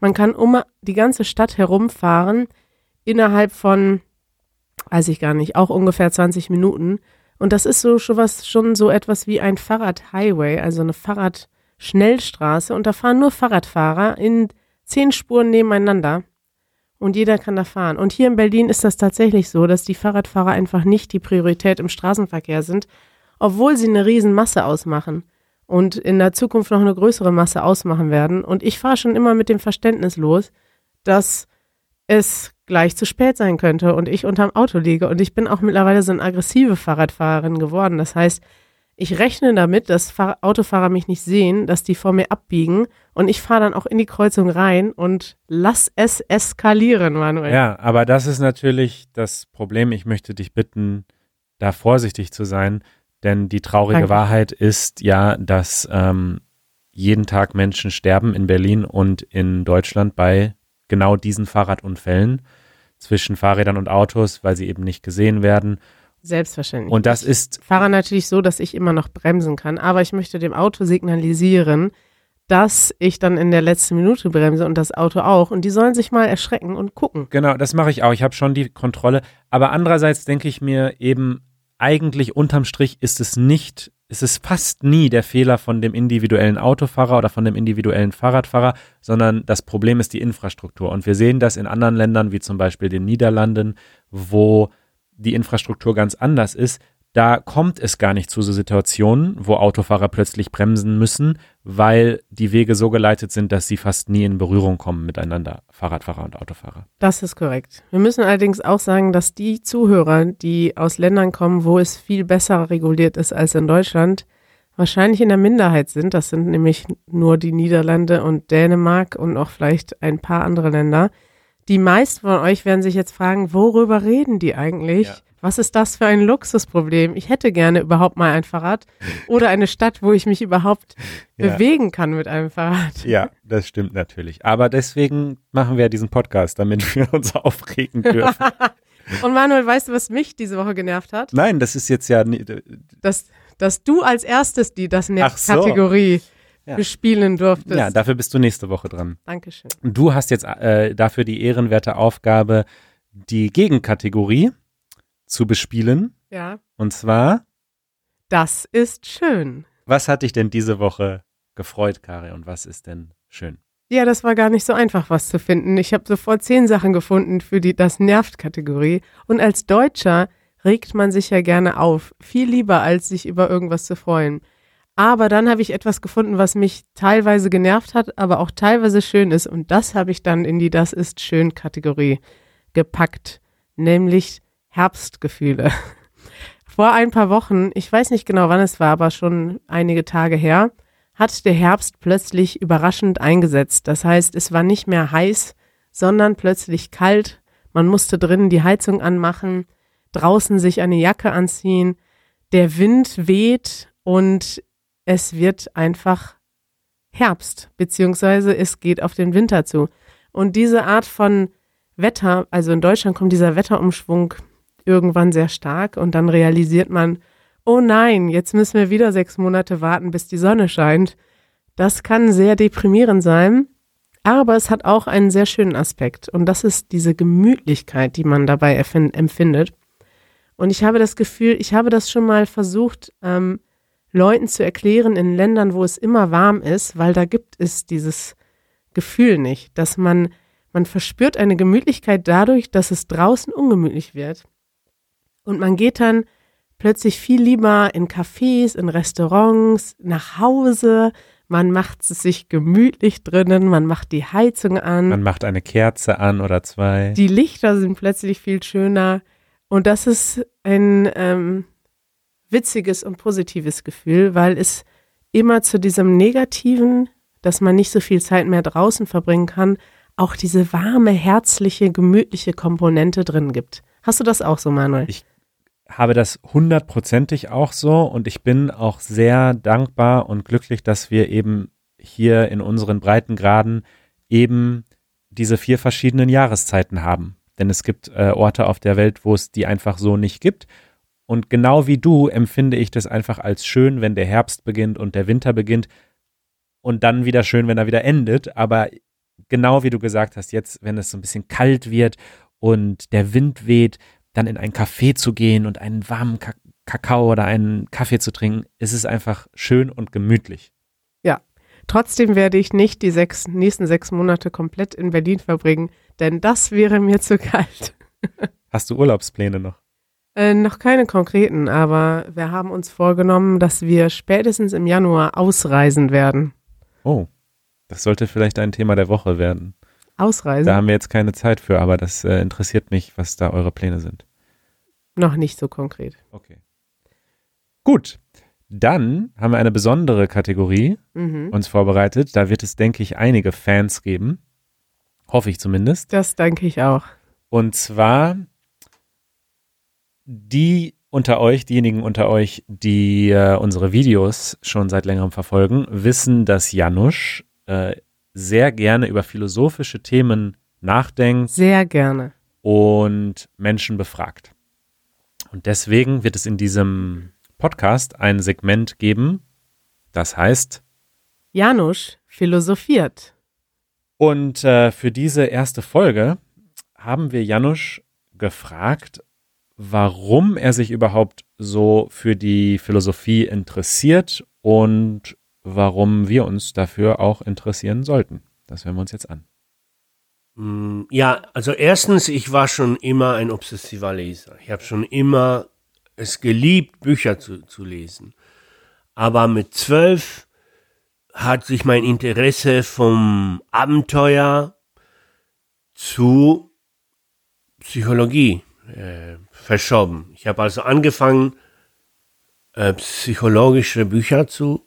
man kann um die ganze Stadt herumfahren innerhalb von, weiß ich gar nicht, auch ungefähr 20 Minuten. Und das ist so schon was, schon so etwas wie ein Fahrradhighway, also eine Fahrradschnellstraße. Und da fahren nur Fahrradfahrer in zehn Spuren nebeneinander. Und jeder kann da fahren. Und hier in Berlin ist das tatsächlich so, dass die Fahrradfahrer einfach nicht die Priorität im Straßenverkehr sind, obwohl sie eine Riesenmasse ausmachen und in der Zukunft noch eine größere Masse ausmachen werden. Und ich fahre schon immer mit dem Verständnis los, dass es gleich zu spät sein könnte und ich unterm Auto liege. Und ich bin auch mittlerweile so eine aggressive Fahrradfahrerin geworden. Das heißt, ich rechne damit, dass Autofahrer mich nicht sehen, dass die vor mir abbiegen und ich fahre dann auch in die Kreuzung rein und lass es eskalieren, Manuel. Ja, aber das ist natürlich das Problem. Ich möchte dich bitten, da vorsichtig zu sein, denn die traurige Danke. Wahrheit ist ja, dass ähm, jeden Tag Menschen sterben in Berlin und in Deutschland bei genau diesen Fahrradunfällen zwischen Fahrrädern und Autos, weil sie eben nicht gesehen werden. Selbstverständlich. Und das ist. Ich fahre natürlich so, dass ich immer noch bremsen kann, aber ich möchte dem Auto signalisieren, dass ich dann in der letzten Minute bremse und das Auto auch. Und die sollen sich mal erschrecken und gucken. Genau, das mache ich auch. Ich habe schon die Kontrolle. Aber andererseits denke ich mir eben, eigentlich unterm Strich ist es nicht, ist es fast nie der Fehler von dem individuellen Autofahrer oder von dem individuellen Fahrradfahrer, sondern das Problem ist die Infrastruktur. Und wir sehen das in anderen Ländern, wie zum Beispiel den Niederlanden, wo die Infrastruktur ganz anders ist da kommt es gar nicht zu so Situationen, wo Autofahrer plötzlich bremsen müssen, weil die Wege so geleitet sind, dass sie fast nie in Berührung kommen miteinander, Fahrradfahrer und Autofahrer. Das ist korrekt. Wir müssen allerdings auch sagen, dass die Zuhörer, die aus Ländern kommen, wo es viel besser reguliert ist als in Deutschland, wahrscheinlich in der Minderheit sind. Das sind nämlich nur die Niederlande und Dänemark und auch vielleicht ein paar andere Länder. Die meisten von euch werden sich jetzt fragen, worüber reden die eigentlich? Ja Was ist das für ein Luxusproblem? Ich hätte gerne überhaupt mal ein Fahrrad oder eine Stadt, wo ich mich überhaupt Ja. bewegen kann mit einem Fahrrad. Ja, das stimmt natürlich. Aber deswegen machen wir diesen Podcast, damit wir uns aufregen dürfen. Und Manuel, weißt du, was mich diese Woche genervt hat? Nein, das ist jetzt ja, Dass, dass du als erstes die das Ach so. Kategorie Ja. bespielen durftest. ja, dafür bist du nächste Woche dran. Dankeschön. Du hast jetzt äh, dafür die ehrenwerte Aufgabe, die Gegenkategorie zu bespielen. Ja. Und zwar, Das ist schön. was hat dich denn diese Woche gefreut, Kari, und was ist denn schön? Ja, das war gar nicht so einfach, was zu finden. Ich habe sofort zehn Sachen gefunden für die Das nervt-Kategorie. Und als Deutscher regt man sich ja gerne auf. Viel lieber, als sich über irgendwas zu freuen. Aber dann habe ich etwas gefunden, was mich teilweise genervt hat, aber auch teilweise schön ist. Und das habe ich dann in die Das ist schön Kategorie gepackt. Nämlich Herbstgefühle. Vor ein paar Wochen, ich weiß nicht genau wann es war, aber schon einige Tage her, hat der Herbst plötzlich überraschend eingesetzt. Das heißt, es war nicht mehr heiß, sondern plötzlich kalt. Man musste drinnen die Heizung anmachen, draußen sich eine Jacke anziehen. Der Wind weht und es wird einfach Herbst, beziehungsweise es geht auf den Winter zu. Und diese Art von Wetter, also in Deutschland kommt dieser Wetterumschwung irgendwann sehr stark und dann realisiert man, oh nein, jetzt müssen wir wieder sechs Monate warten, bis die Sonne scheint. Das kann sehr deprimierend sein, aber es hat auch einen sehr schönen Aspekt und das ist diese Gemütlichkeit, die man dabei empfindet. Und ich habe das Gefühl, ich habe das schon mal versucht, ähm, Leuten zu erklären in Ländern, wo es immer warm ist, weil da gibt es dieses Gefühl nicht, dass man, man verspürt eine Gemütlichkeit dadurch, dass es draußen ungemütlich wird. Und man geht dann plötzlich viel lieber in Cafés, in Restaurants, nach Hause. Man macht es sich gemütlich drinnen, man macht die Heizung an. Man macht eine Kerze an oder zwei. Die Lichter sind plötzlich viel schöner. Und das ist ein ähm, witziges und positives Gefühl, weil es immer zu diesem Negativen, dass man nicht so viel Zeit mehr draußen verbringen kann, auch diese warme, herzliche, gemütliche Komponente drin gibt. Hast du das auch so, Manuel? Ich habe das hundertprozentig auch so und ich bin auch sehr dankbar und glücklich, dass wir eben hier in unseren Breitengraden eben diese vier verschiedenen Jahreszeiten haben. Denn es gibt äh, Orte auf der Welt, wo es die einfach so nicht gibt. Und genau wie du empfinde ich das einfach als schön, wenn der Herbst beginnt und der Winter beginnt und dann wieder schön, wenn er wieder endet. Aber genau wie du gesagt hast, jetzt, wenn es so ein bisschen kalt wird und der Wind weht, dann in ein Café zu gehen und einen warmen Ka Kakao oder einen Kaffee zu trinken, ist es einfach schön und gemütlich. Trotzdem werde ich nicht die sechs, nächsten sechs Monate komplett in Berlin verbringen, denn das wäre mir zu kalt. Hast du Urlaubspläne noch? Äh, noch keine konkreten, aber wir haben uns vorgenommen, dass wir spätestens im Januar ausreisen werden. Oh, das sollte vielleicht ein Thema der Woche werden. Ausreisen? Da haben wir jetzt keine Zeit für, aber das äh, interessiert mich, was da eure Pläne sind. Noch nicht so konkret. Okay. Gut, dann haben wir eine besondere Kategorie Mhm. uns vorbereitet. Da wird es, denke ich, einige Fans geben. Hoffe ich zumindest. Das denke ich auch. Und zwar die unter euch, diejenigen unter euch, die äh, unsere Videos schon seit längerem verfolgen, wissen, dass Janusz äh, sehr gerne über philosophische Themen nachdenkt Sehr gerne. und Menschen befragt. Und deswegen wird es in diesem Podcast ein Segment geben, das heißt, Janusz philosophiert. und äh, für diese erste Folge haben wir Janusz gefragt, warum er sich überhaupt so für die Philosophie interessiert und warum wir uns dafür auch interessieren sollten. Das hören wir uns jetzt an. Mm, Ja, also erstens, ich war schon immer ein obsessiver Leser. Ich habe schon immer es geliebt, Bücher zu, zu lesen. Aber mit zwölf hat sich mein Interesse vom Abenteuer zu Psychologie äh, verschoben. Ich habe also angefangen, äh, psychologische Bücher zu,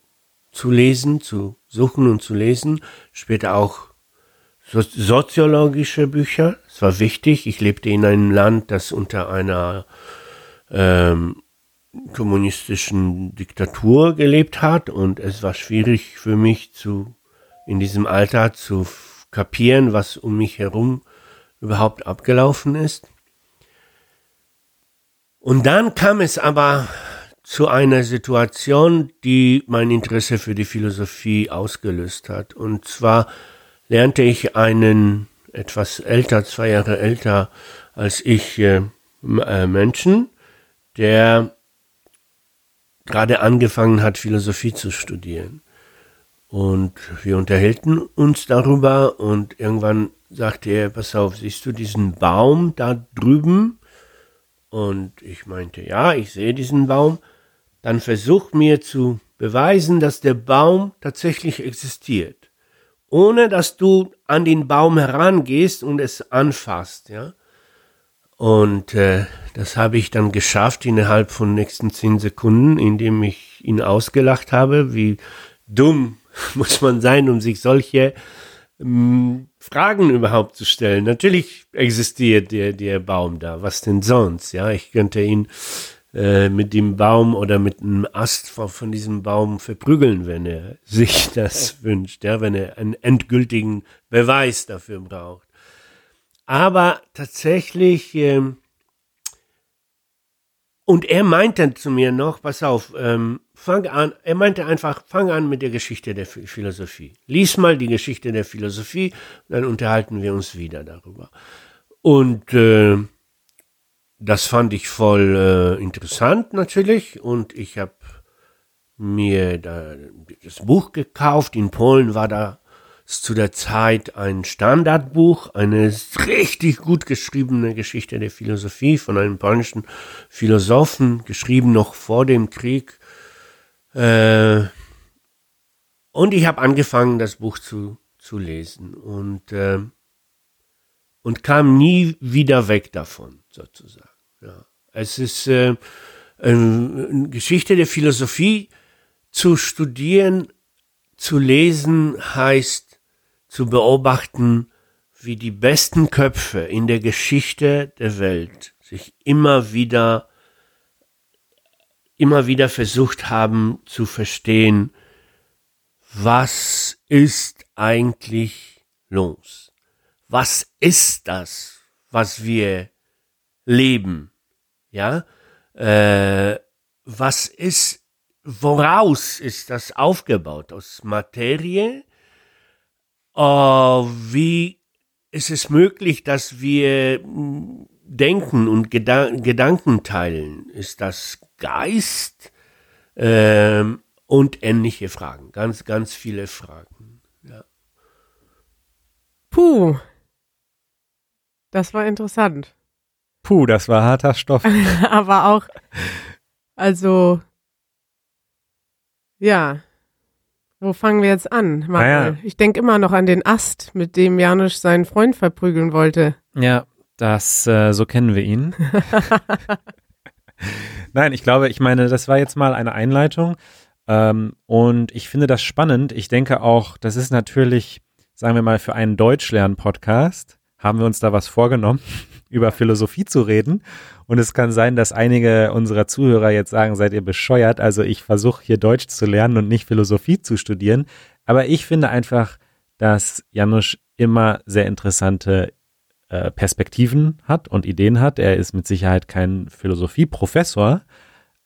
zu lesen, zu suchen und zu lesen. Später auch so soziologische Bücher. Es war wichtig. Ich lebte in einem Land, das unter einer ähm, kommunistischen Diktatur gelebt hat und es war schwierig für mich zu in diesem Alter zu kapieren, was um mich herum überhaupt abgelaufen ist. Und dann kam es aber zu einer Situation, die mein Interesse für die Philosophie ausgelöst hat. Und zwar lernte ich einen etwas älter, zwei Jahre älter als ich äh, äh Menschen, der gerade angefangen hat, Philosophie zu studieren. Und wir unterhielten uns darüber und irgendwann sagte er, pass auf, siehst du diesen Baum da drüben? Und ich meinte, ja, ich sehe diesen Baum. Dann versuch mir zu beweisen, dass der Baum tatsächlich existiert. Ohne dass du an den Baum herangehst und es anfasst, ja. Und äh, das habe ich dann geschafft innerhalb von nächsten zehn Sekunden, indem ich ihn ausgelacht habe, wie dumm muss man sein, um sich solche ähm, Fragen überhaupt zu stellen. Natürlich existiert der, der Baum da, was denn sonst? Ja, ich könnte ihn äh, mit dem Baum oder mit einem Ast von, von, diesem Baum verprügeln, wenn er sich das wünscht, ja, wenn er einen endgültigen Beweis dafür braucht. Aber tatsächlich, ähm, und er meinte zu mir noch, pass auf, ähm, fang an, er meinte einfach, fang an mit der Geschichte der Philosophie. Lies mal die Geschichte der Philosophie, dann unterhalten wir uns wieder darüber. Und äh, das fand ich voll äh, interessant natürlich und ich habe mir da das Buch gekauft. In Polen war da zu der Zeit ein Standardbuch, eine richtig gut geschriebene Geschichte der Philosophie von einem polnischen Philosophen, geschrieben noch vor dem Krieg. Äh, und ich habe angefangen, das Buch zu, zu lesen und, äh, und kam nie wieder weg davon, sozusagen. Ja. Es ist äh, eine Geschichte der Philosophie zu studieren, zu lesen, heißt zu beobachten, wie die besten Köpfe in der Geschichte der Welt sich immer wieder, immer wieder versucht haben zu verstehen, was ist eigentlich los? Was ist das, was wir leben? Ja, äh, was ist, woraus ist das aufgebaut? Aus Materie? Uh, wie ist es möglich, dass wir denken und Gedan Gedanken teilen? Ist das Geist? Ähm, und ähnliche Fragen. Ganz, ganz viele Fragen. Ja. Puh. Das war interessant. Puh, das war harter Stoff. Aber auch, also, ja, wo fangen wir jetzt an? Naja. Ich denke immer noch an den Ast, mit dem Janusz seinen Freund verprügeln wollte. Ja, das, äh, so kennen wir ihn. Nein, ich glaube, ich meine, das war jetzt mal eine Einleitung. Ähm, und ich finde das spannend. Ich denke auch, das ist natürlich, sagen wir mal, für einen Deutschlern-Podcast haben wir uns da was vorgenommen, über Philosophie zu reden. Und es kann sein, dass einige unserer Zuhörer jetzt sagen, seid ihr bescheuert? Also ich versuche hier Deutsch zu lernen und nicht Philosophie zu studieren. Aber ich finde einfach, dass Janusz immer sehr interessante äh, Perspektiven hat und Ideen hat. Er ist mit Sicherheit kein Philosophieprofessor,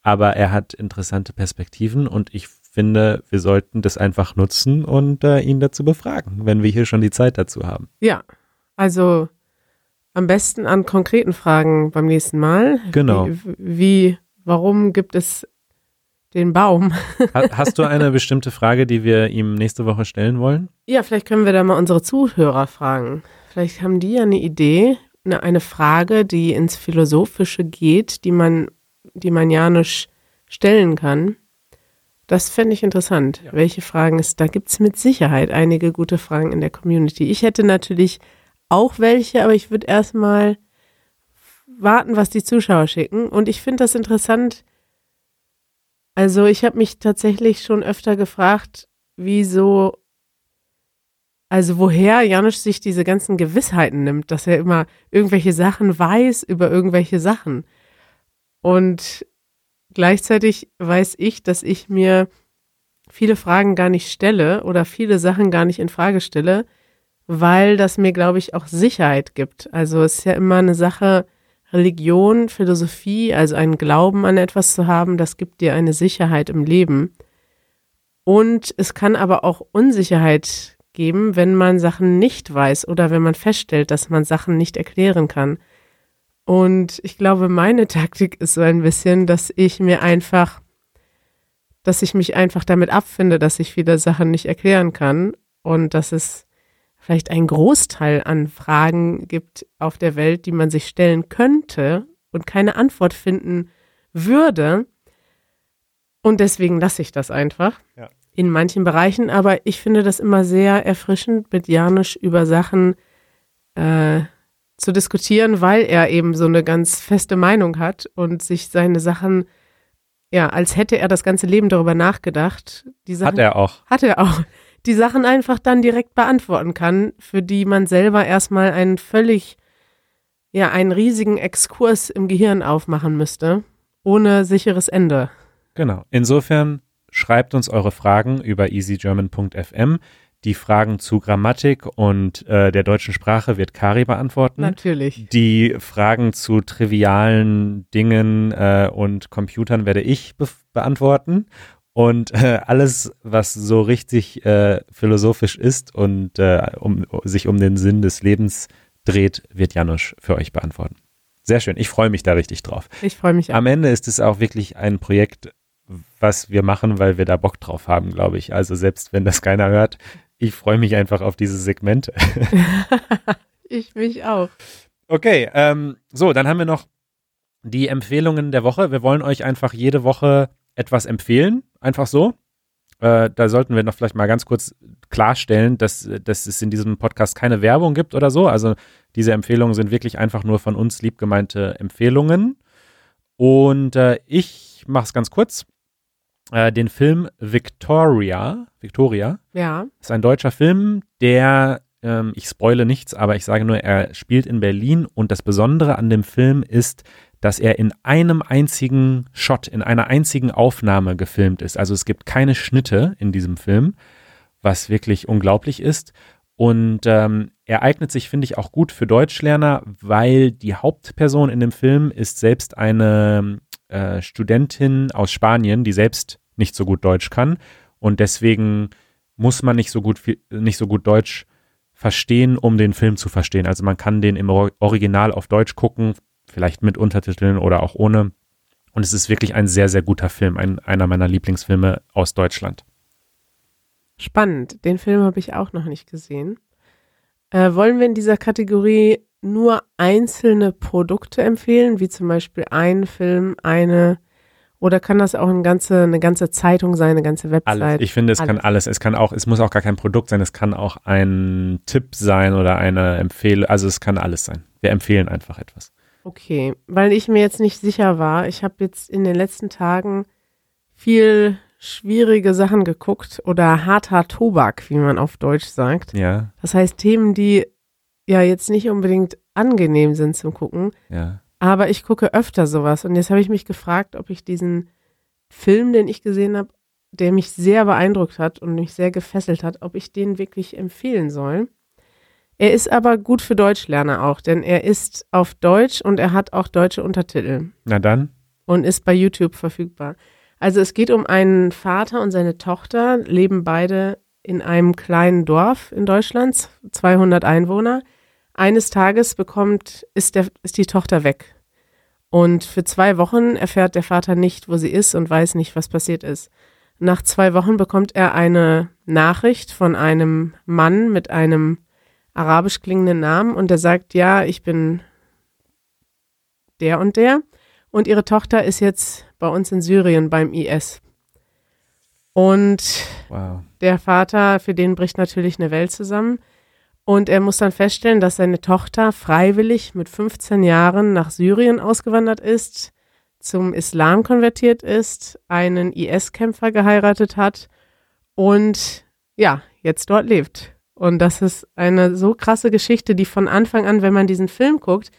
aber er hat interessante Perspektiven und ich finde, wir sollten das einfach nutzen und äh, ihn dazu befragen, wenn wir hier schon die Zeit dazu haben. Ja, also am besten an konkreten Fragen beim nächsten Mal. Genau. Wie, wie warum gibt es den Baum? Hast du eine bestimmte Frage, die wir ihm nächste Woche stellen wollen? Ja, vielleicht können wir da mal unsere Zuhörer fragen. Vielleicht haben die ja eine Idee, eine, eine Frage, die ins Philosophische geht, die man, die man Janusz stellen kann. Das fände ich interessant. Ja. Welche Fragen es, da gibt es mit Sicherheit einige gute Fragen in der Community. Ich hätte natürlich auch welche, aber ich würde erstmal warten, was die Zuschauer schicken. Und ich finde das interessant. Also ich habe mich tatsächlich schon öfter gefragt, wieso, also woher Janusz sich diese ganzen Gewissheiten nimmt, dass er immer irgendwelche Sachen weiß über irgendwelche Sachen. Und gleichzeitig weiß ich, dass ich mir viele Fragen gar nicht stelle oder viele Sachen gar nicht in Frage stelle, weil das mir, glaube ich, auch Sicherheit gibt. Also es ist ja immer eine Sache, Religion, Philosophie, also einen Glauben an etwas zu haben, das gibt dir eine Sicherheit im Leben. Und es kann aber auch Unsicherheit geben, wenn man Sachen nicht weiß oder wenn man feststellt, dass man Sachen nicht erklären kann. Und ich glaube, meine Taktik ist so ein bisschen, dass ich mir einfach, dass ich mich einfach damit abfinde, dass ich viele Sachen nicht erklären kann und dass es vielleicht einen Großteil an Fragen gibt auf der Welt, die man sich stellen könnte und keine Antwort finden würde. Und deswegen lasse ich das einfach. Ja in manchen Bereichen, aber ich finde das immer sehr erfrischend, mit Janusz über Sachen äh, zu diskutieren, weil er eben so eine ganz feste Meinung hat und sich seine Sachen, ja, als hätte er das ganze Leben darüber nachgedacht. Die Sachen, hat er auch. Hat er auch. Die Sachen einfach dann direkt beantworten kann, für die man selber erstmal einen völlig, ja, einen riesigen Exkurs im Gehirn aufmachen müsste, ohne sicheres Ende. Genau. Insofern schreibt uns eure Fragen über easygerman.fm. Die Fragen zu Grammatik und äh, der deutschen Sprache wird Kari beantworten. Natürlich. Die Fragen zu trivialen Dingen äh, und Computern werde ich be beantworten. Und äh, alles, was so richtig äh, philosophisch ist und äh, um, sich um den Sinn des Lebens dreht, wird Janusz für euch beantworten. Sehr schön. Ich freue mich da richtig drauf. Ich freue mich auch. Am Ende ist es auch wirklich ein Projekt, was wir machen, weil wir da Bock drauf haben, glaube ich. Also selbst wenn das keiner hört, ich freue mich einfach auf diese Segmente. ich mich auch. Okay, ähm, so, dann haben wir noch die Empfehlungen der Woche. Wir wollen euch einfach jede Woche etwas empfehlen, einfach so. Äh, da sollten wir noch vielleicht mal ganz kurz klarstellen, dass, dass es in diesem Podcast keine Werbung gibt oder so. Also diese Empfehlungen sind wirklich einfach nur von uns liebgemeinte Empfehlungen. Und äh, ich mache es ganz kurz äh, den Film Victoria. Victoria. Ja. Ist ein deutscher Film, der, ähm, ich spoile nichts, aber ich sage nur, er spielt in Berlin und das Besondere an dem Film ist, dass er in einem einzigen Shot, in einer einzigen Aufnahme gefilmt ist. Also es gibt keine Schnitte in diesem Film, was wirklich unglaublich ist. Und ähm, er eignet sich, finde ich, auch gut für Deutschlerner, weil die Hauptperson in dem Film ist selbst eine äh, Studentin aus Spanien, die selbst nicht so gut Deutsch kann. Und deswegen muss man nicht so gut, nicht so gut Deutsch verstehen, um den Film zu verstehen. Also man kann den im Original auf Deutsch gucken, vielleicht mit Untertiteln oder auch ohne. Und es ist wirklich ein sehr, sehr guter Film, ein, einer meiner Lieblingsfilme aus Deutschland. Spannend. Den Film habe ich auch noch nicht gesehen. Äh, wollen wir in dieser Kategorie nur einzelne Produkte empfehlen, wie zum Beispiel einen Film, eine oder kann das auch eine ganze, eine ganze Zeitung sein, eine ganze Website? Alles. Ich finde, es alles. kann alles. Es kann auch, es muss auch gar kein Produkt sein, es kann auch ein Tipp sein oder eine Empfehlung. Also es kann alles sein. Wir empfehlen einfach etwas. Okay, weil ich mir jetzt nicht sicher war. Ich habe jetzt in den letzten Tagen viel schwierige Sachen geguckt oder harter Tobak, wie man auf Deutsch sagt. Ja. Das heißt Themen, die ja jetzt nicht unbedingt angenehm sind zum Gucken. Ja. Aber ich gucke öfter sowas. Und jetzt habe ich mich gefragt, ob ich diesen Film, den ich gesehen habe, der mich sehr beeindruckt hat und mich sehr gefesselt hat, ob ich den wirklich empfehlen soll. Er ist aber gut für Deutschlerner auch, denn er ist auf Deutsch und er hat auch deutsche Untertitel. Na dann. Und ist bei YouTube verfügbar. Also es geht um einen Vater und seine Tochter, leben beide in einem kleinen Dorf in Deutschland, 200 Einwohner eines Tages bekommt, ist, der, ist die Tochter weg. Und für zwei Wochen erfährt der Vater nicht, wo sie ist und weiß nicht, was passiert ist. Nach zwei Wochen bekommt er eine Nachricht von einem Mann mit einem arabisch klingenden Namen und der sagt, ja, ich bin der und der. Und ihre Tochter ist jetzt bei uns in Syrien beim IS. Und wow. der Vater, für den bricht natürlich eine Welt zusammen. Und er muss dann feststellen, dass seine Tochter freiwillig mit 15 Jahren nach Syrien ausgewandert ist, zum Islam konvertiert ist, einen IS-Kämpfer geheiratet hat und ja, jetzt dort lebt. Und das ist eine so krasse Geschichte, die von Anfang an, wenn man diesen Film guckt,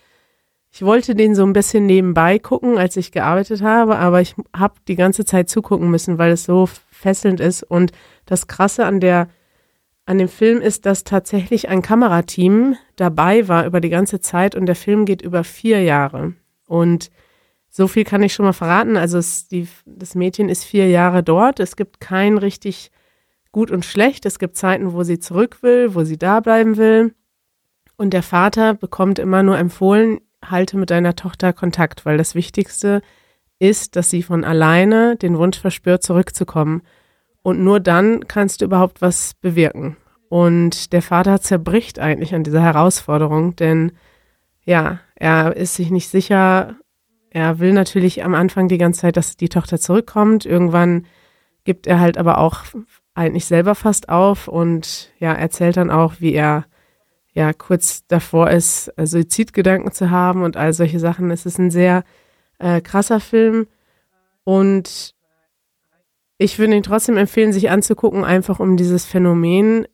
ich wollte den so ein bisschen nebenbei gucken, als ich gearbeitet habe, aber ich habe die ganze Zeit zugucken müssen, weil es so fesselnd ist. Und das Krasse an der an dem Film ist, dass tatsächlich ein Kamerateam dabei war über die ganze Zeit und der Film geht über vier Jahre. Und so viel kann ich schon mal verraten. Also es, die, das Mädchen ist vier Jahre dort. Es gibt kein richtig gut und schlecht. Es gibt Zeiten, wo sie zurück will, wo sie da bleiben will. Und der Vater bekommt immer nur empfohlen, halte mit deiner Tochter Kontakt, weil das Wichtigste ist, dass sie von alleine den Wunsch verspürt, zurückzukommen. Und nur dann kannst du überhaupt was bewirken. Und der Vater zerbricht eigentlich an dieser Herausforderung, denn ja, er ist sich nicht sicher. Er will natürlich am Anfang die ganze Zeit, dass die Tochter zurückkommt. Irgendwann gibt er halt aber auch eigentlich selber fast auf und ja, erzählt dann auch, wie er ja kurz davor ist, Suizidgedanken zu haben und all solche Sachen. Es ist ein sehr äh, krasser Film und ich würde ihn trotzdem empfehlen, sich anzugucken, einfach um dieses Phänomen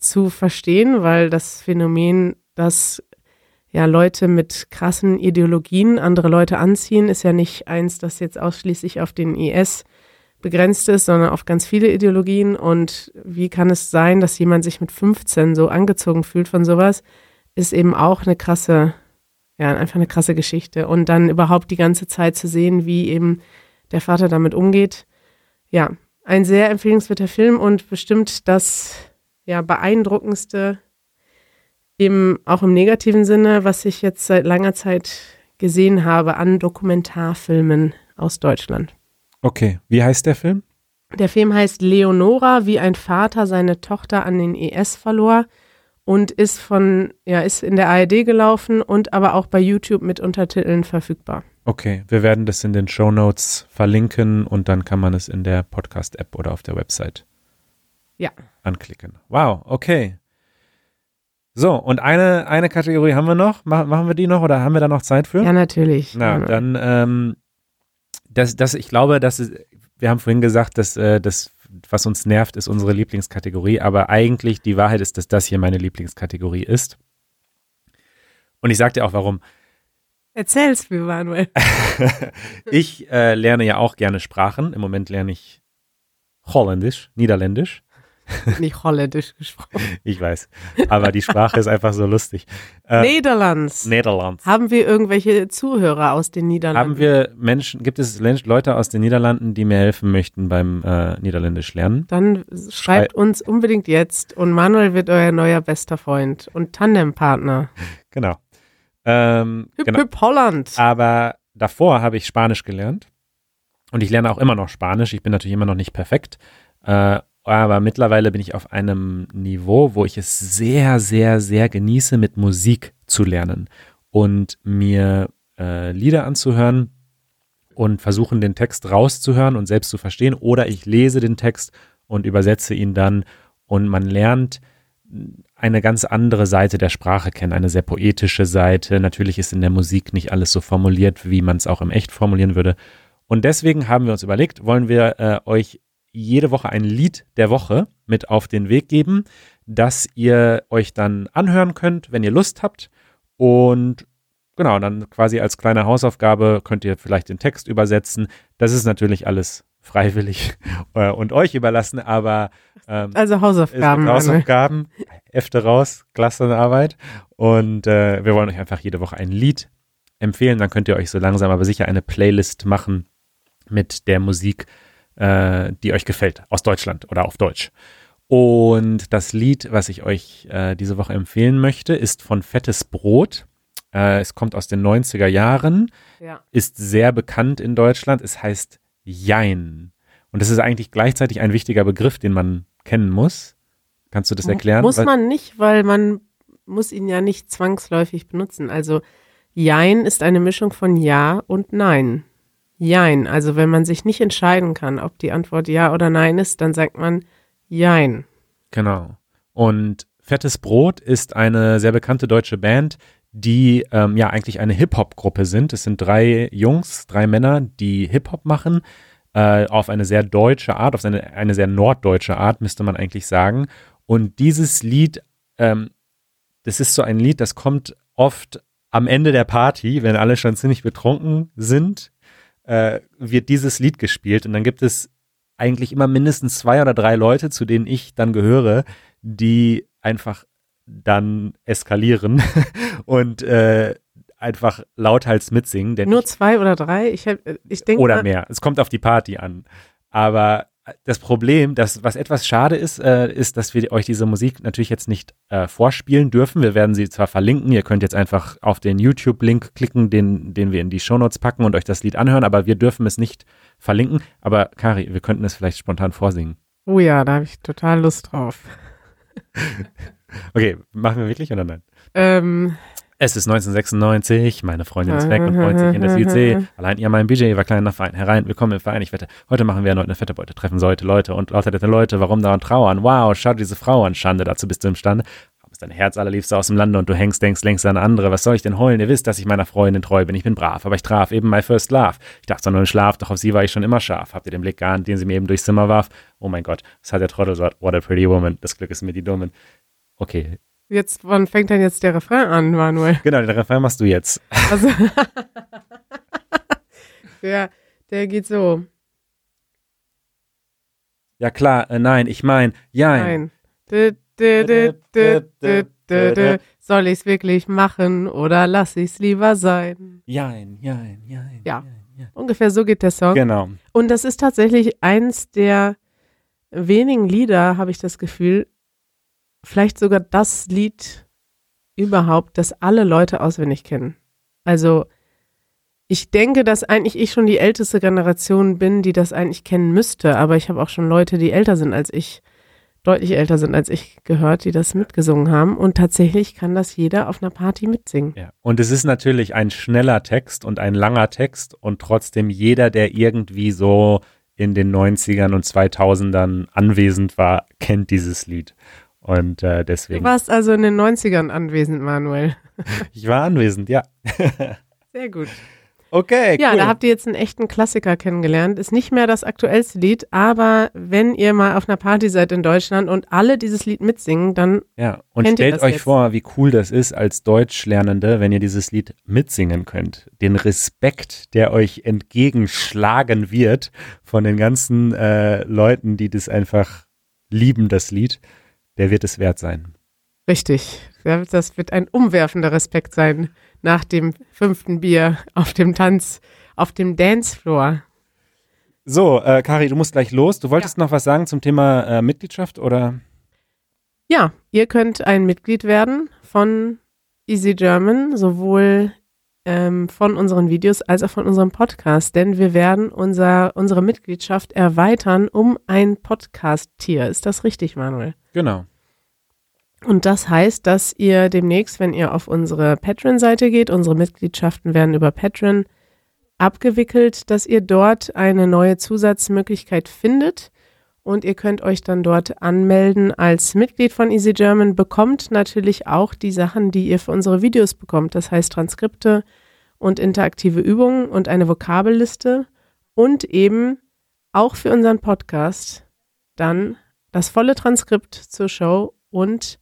zu verstehen, weil das Phänomen, dass ja Leute mit krassen Ideologien andere Leute anziehen, ist ja nicht eins, das jetzt ausschließlich auf den IS begrenzt ist, sondern auf ganz viele Ideologien. Und wie kann es sein, dass jemand sich mit 15 so angezogen fühlt von sowas, ist eben auch eine krasse, ja, einfach eine krasse Geschichte. Und dann überhaupt die ganze Zeit zu sehen, wie eben der Vater damit umgeht, ja, ein sehr empfehlenswerter Film und bestimmt das ja, beeindruckendste, eben auch im negativen Sinne, was ich jetzt seit langer Zeit gesehen habe an Dokumentarfilmen aus Deutschland. Okay, wie heißt der Film? Der Film heißt Leonora, wie ein Vater seine Tochter an den ES verlor und ist von, ja, ist in der ARD gelaufen und aber auch bei YouTube mit Untertiteln verfügbar. Okay, wir werden das in den Show Notes verlinken und dann kann man es in der Podcast-App oder auf der Website ja. Anklicken. Wow, okay. So, und eine, eine Kategorie haben wir noch. Mach, machen wir die noch oder haben wir da noch Zeit für? Ja, natürlich. Na, ja. dann, ähm, das, das, ich glaube, das ist, wir haben vorhin gesagt, dass äh, das, was uns nervt, ist unsere Lieblingskategorie, aber eigentlich die Wahrheit ist, dass das hier meine Lieblingskategorie ist. Und ich sag dir auch warum. Erzähl's mir, Manuel. ich äh, lerne ja auch gerne Sprachen. Im Moment lerne ich Holländisch, Niederländisch. Nicht Holländisch gesprochen. Ich weiß. Aber die Sprache ist einfach so lustig. Äh, Niederlands. Niederlands. Haben wir irgendwelche Zuhörer aus den Niederlanden? Haben wir Menschen, gibt es Leute aus den Niederlanden, die mir helfen möchten beim äh, Niederländisch lernen? Dann schreibt uns unbedingt jetzt und Manuel wird euer neuer bester Freund und Tandempartner. Genau. Ähm, hüp, genau. hüp Holland. Aber davor habe ich Spanisch gelernt. Und ich lerne auch immer noch Spanisch. Ich bin natürlich immer noch nicht perfekt. Äh, aber mittlerweile bin ich auf einem Niveau, wo ich es sehr, sehr, sehr genieße, mit Musik zu lernen und mir äh, Lieder anzuhören und versuchen, den Text rauszuhören und selbst zu verstehen. Oder ich lese den Text und übersetze ihn dann und man lernt eine ganz andere Seite der Sprache kennen, eine sehr poetische Seite. Natürlich ist in der Musik nicht alles so formuliert, wie man es auch im Echt formulieren würde. Und deswegen haben wir uns überlegt, wollen wir äh, euch jede Woche ein Lied der Woche mit auf den Weg geben, das ihr euch dann anhören könnt, wenn ihr Lust habt. Und genau, dann quasi als kleine Hausaufgabe könnt ihr vielleicht den Text übersetzen. Das ist natürlich alles freiwillig äh, und euch überlassen, aber ähm, also Hausaufgaben. Hausaufgaben, Hefte raus, Klassenarbeit. Und äh, wir wollen euch einfach jede Woche ein Lied empfehlen. Dann könnt ihr euch so langsam aber sicher eine Playlist machen mit der Musik, äh, die euch gefällt, aus Deutschland oder auf Deutsch. Und das Lied, was ich euch äh, diese Woche empfehlen möchte, ist von Fettes Brot. Äh, es kommt aus den 90er Jahren, ja. ist sehr bekannt in Deutschland. Es heißt Jein. Und das ist eigentlich gleichzeitig ein wichtiger Begriff, den man kennen muss. Kannst du das erklären? Muss man nicht, weil man muss ihn ja nicht zwangsläufig benutzen. Also Jein ist eine Mischung von Ja und Nein. Jein. Also wenn man sich nicht entscheiden kann, ob die Antwort Ja oder Nein ist, dann sagt man Jein. Genau. Und Fettes Brot ist eine sehr bekannte deutsche Band, die ähm, ja eigentlich eine Hip-Hop-Gruppe sind. Es sind drei Jungs, drei Männer, die Hip-Hop machen, äh, auf eine sehr deutsche Art, auf eine, eine sehr norddeutsche Art, müsste man eigentlich sagen. Und dieses Lied, ähm, das ist so ein Lied, das kommt oft am Ende der Party, wenn alle schon ziemlich betrunken sind, äh, wird dieses Lied gespielt und dann gibt es eigentlich immer mindestens zwei oder drei Leute, zu denen ich dann gehöre, die einfach dann eskalieren und äh, einfach lauthals mitsingen. Denn Nur zwei oder drei? Ich, hab- ich denke oder mehr. Es kommt auf die Party an. Aber das Problem, das, was etwas schade ist, äh, ist, dass wir euch diese Musik natürlich jetzt nicht äh, vorspielen dürfen. Wir werden sie zwar verlinken, ihr könnt jetzt einfach auf den YouTube-Link klicken, den, den wir in die Shownotes packen und euch das Lied anhören, aber wir dürfen es nicht verlinken. Aber Kari, wir könnten es vielleicht spontan vorsingen. Oh ja, da habe ich total Lust drauf. Okay, machen wir wirklich oder nein? Ähm, Es ist 1996, meine Freundin ist weg und freut sich in der Südsee. Allein ihr mein Budget war kleiner Verein. Herein, willkommen im Verein. Ich wette, heute machen wir erneut eine fette Beute. Treffen sollte Leute und lauter Leute. Warum dauernd trauern? Wow, schau diese Frau an. Schande, dazu bist du imstande. Dein Herz allerliebste aus dem Lande und du hängst, denkst längst an andere? Was soll ich denn heulen? Ihr wisst, dass ich meiner Freundin treu bin. Ich bin brav, aber ich traf eben my first love. Ich dachte nur in Schlaf, doch auf sie war ich schon immer scharf. Habt ihr den Blick geahnt, den sie mir eben durchs Zimmer warf? Oh mein Gott, was hat der Trottel so? What a pretty woman. Das Glück ist mir die Dummen. Okay, jetzt, wann fängt denn jetzt der Refrain an, Manuel? genau, den Refrain machst du jetzt. Also, der, der geht so. Ja klar, äh, nein, ich mein, ja. Nein. Soll ich's wirklich machen oder lass ich's lieber sein? Jein, jein, jein. Ja. jein, jein. Ungefähr so geht der Song. Genau. Und das ist tatsächlich eins der wenigen Lieder, habe ich das Gefühl, vielleicht sogar das Lied überhaupt, das alle Leute auswendig kennen. Also ich denke, dass eigentlich ich schon die älteste Generation bin, die das eigentlich kennen müsste, aber ich habe auch schon Leute, die älter sind als ich, deutlich älter sind als ich gehört, die das mitgesungen haben und tatsächlich kann das jeder auf einer Party mitsingen. Ja. Und es ist natürlich ein schneller Text und ein langer Text und trotzdem jeder, der irgendwie so in den 90ern und 2000ern anwesend war, kennt dieses Lied. Und äh, Du deswegen. warst also in den 90ern anwesend, Manuel. Ich war anwesend, ja. Sehr gut. Okay, Ja, cool. da habt ihr jetzt einen echten Klassiker kennengelernt. Ist nicht mehr das aktuellste Lied, aber wenn ihr mal auf einer Party seid in Deutschland und alle dieses Lied mitsingen, dann Ja, und stellt euch jetzt? vor, wie cool das ist als Deutschlernende, wenn ihr dieses Lied mitsingen könnt. Den Respekt, der euch entgegenschlagen wird von den ganzen äh, Leuten, die das einfach lieben, das Lied, der wird es wert sein. richtig. Ja, Das wird ein umwerfender Respekt sein nach dem fünften Bier auf dem Tanz, auf dem Dancefloor. So, äh, Kari, du musst gleich los. Du wolltest noch was sagen zum Thema äh, Mitgliedschaft oder? Ja, ihr könnt ein Mitglied werden von Easy German, sowohl ähm, von unseren Videos als auch von unserem Podcast, denn wir werden unser, unsere Mitgliedschaft erweitern um ein Podcast-Tier. Ist das richtig, Manuel? Genau. Und das heißt, dass ihr demnächst, wenn ihr auf unsere Patreon-Seite geht, unsere Mitgliedschaften werden über Patreon abgewickelt, dass ihr dort eine neue Zusatzmöglichkeit findet und ihr könnt euch dann dort anmelden als Mitglied von Easy German, bekommt natürlich auch die Sachen, die ihr für unsere Videos bekommt, das heißt Transkripte und interaktive Übungen und eine Vokabelliste und eben auch für unseren Podcast dann das volle Transkript zur Show und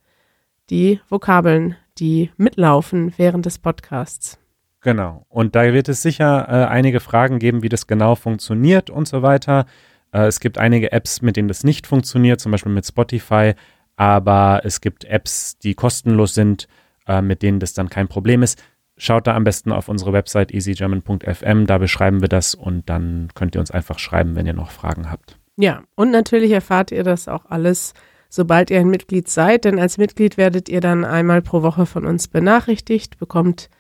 die Vokabeln, die mitlaufen während des Podcasts. Genau. Und da wird es sicher äh, einige Fragen geben, wie das genau funktioniert und so weiter. Äh, es gibt einige Apps, mit denen das nicht funktioniert, zum Beispiel mit Spotify. Aber es gibt Apps, die kostenlos sind, äh, mit denen das dann kein Problem ist. Schaut da am besten auf unsere Website easygerman.fm, da beschreiben wir das und dann könnt ihr uns einfach schreiben, wenn ihr noch Fragen habt. Ja, und natürlich erfahrt ihr das auch alles, sobald ihr ein Mitglied seid, denn als Mitglied werdet ihr dann einmal pro Woche von uns benachrichtigt, bekommt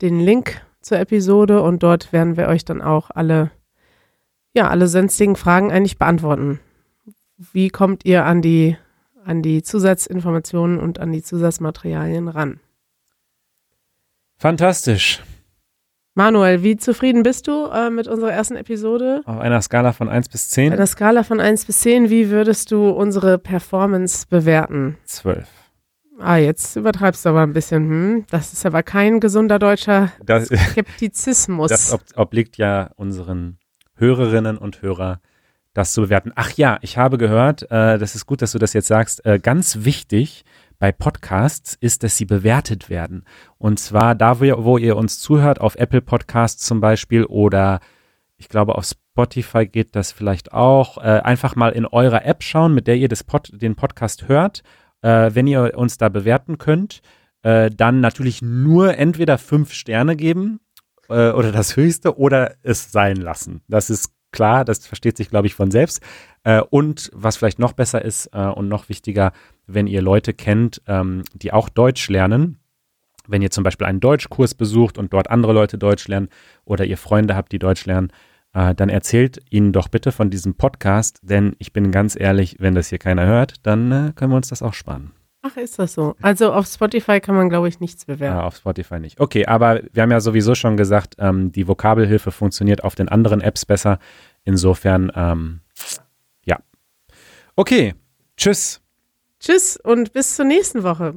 den Link zur Episode und dort werden wir euch dann auch alle, ja, alle sonstigen Fragen eigentlich beantworten. Wie kommt ihr an die, an die Zusatzinformationen und an die Zusatzmaterialien ran? Fantastisch. Manuel, wie zufrieden bist du äh, mit unserer ersten Episode? Auf einer Skala von 1 bis 10, Bei der Skala von 1 bis 10, wie würdest du unsere Performance bewerten? 12. Ah, jetzt übertreibst du aber ein bisschen. Hm? Das ist aber kein gesunder deutscher Das, Skeptizismus. das ob, obliegt ja unseren Hörerinnen und Hörer, das zu bewerten. Ach ja, ich habe gehört, äh, das ist gut, dass du das jetzt sagst, äh, ganz wichtig bei Podcasts ist, dass sie bewertet werden. Und zwar da, wo, wo ihr uns zuhört, auf Apple Podcasts zum Beispiel oder ich glaube auf Spotify geht das vielleicht auch. Äh, einfach mal in eurer App schauen, mit der ihr Pod, den Podcast hört. Äh, wenn ihr uns da bewerten könnt, äh, dann natürlich nur entweder fünf Sterne geben äh, oder das höchste oder es sein lassen. Das ist klar, das versteht sich, glaube ich, von selbst. Äh, und was vielleicht noch besser ist äh, und noch wichtiger, wenn ihr Leute kennt, ähm, die auch Deutsch lernen, wenn ihr zum Beispiel einen Deutschkurs besucht und dort andere Leute Deutsch lernen oder ihr Freunde habt, die Deutsch lernen, äh, dann erzählt ihnen doch bitte von diesem Podcast, denn ich bin ganz ehrlich, wenn das hier keiner hört, dann äh, können wir uns das auch sparen. Ach, ist das so? Also auf Spotify kann man, glaube ich, nichts bewerten. Ja, auf Spotify nicht. Okay, aber wir haben ja sowieso schon gesagt, ähm, die Vokabelhilfe funktioniert auf den anderen Apps besser. Insofern, ähm, ja. Okay, tschüss. Tschüss und bis zur nächsten Woche.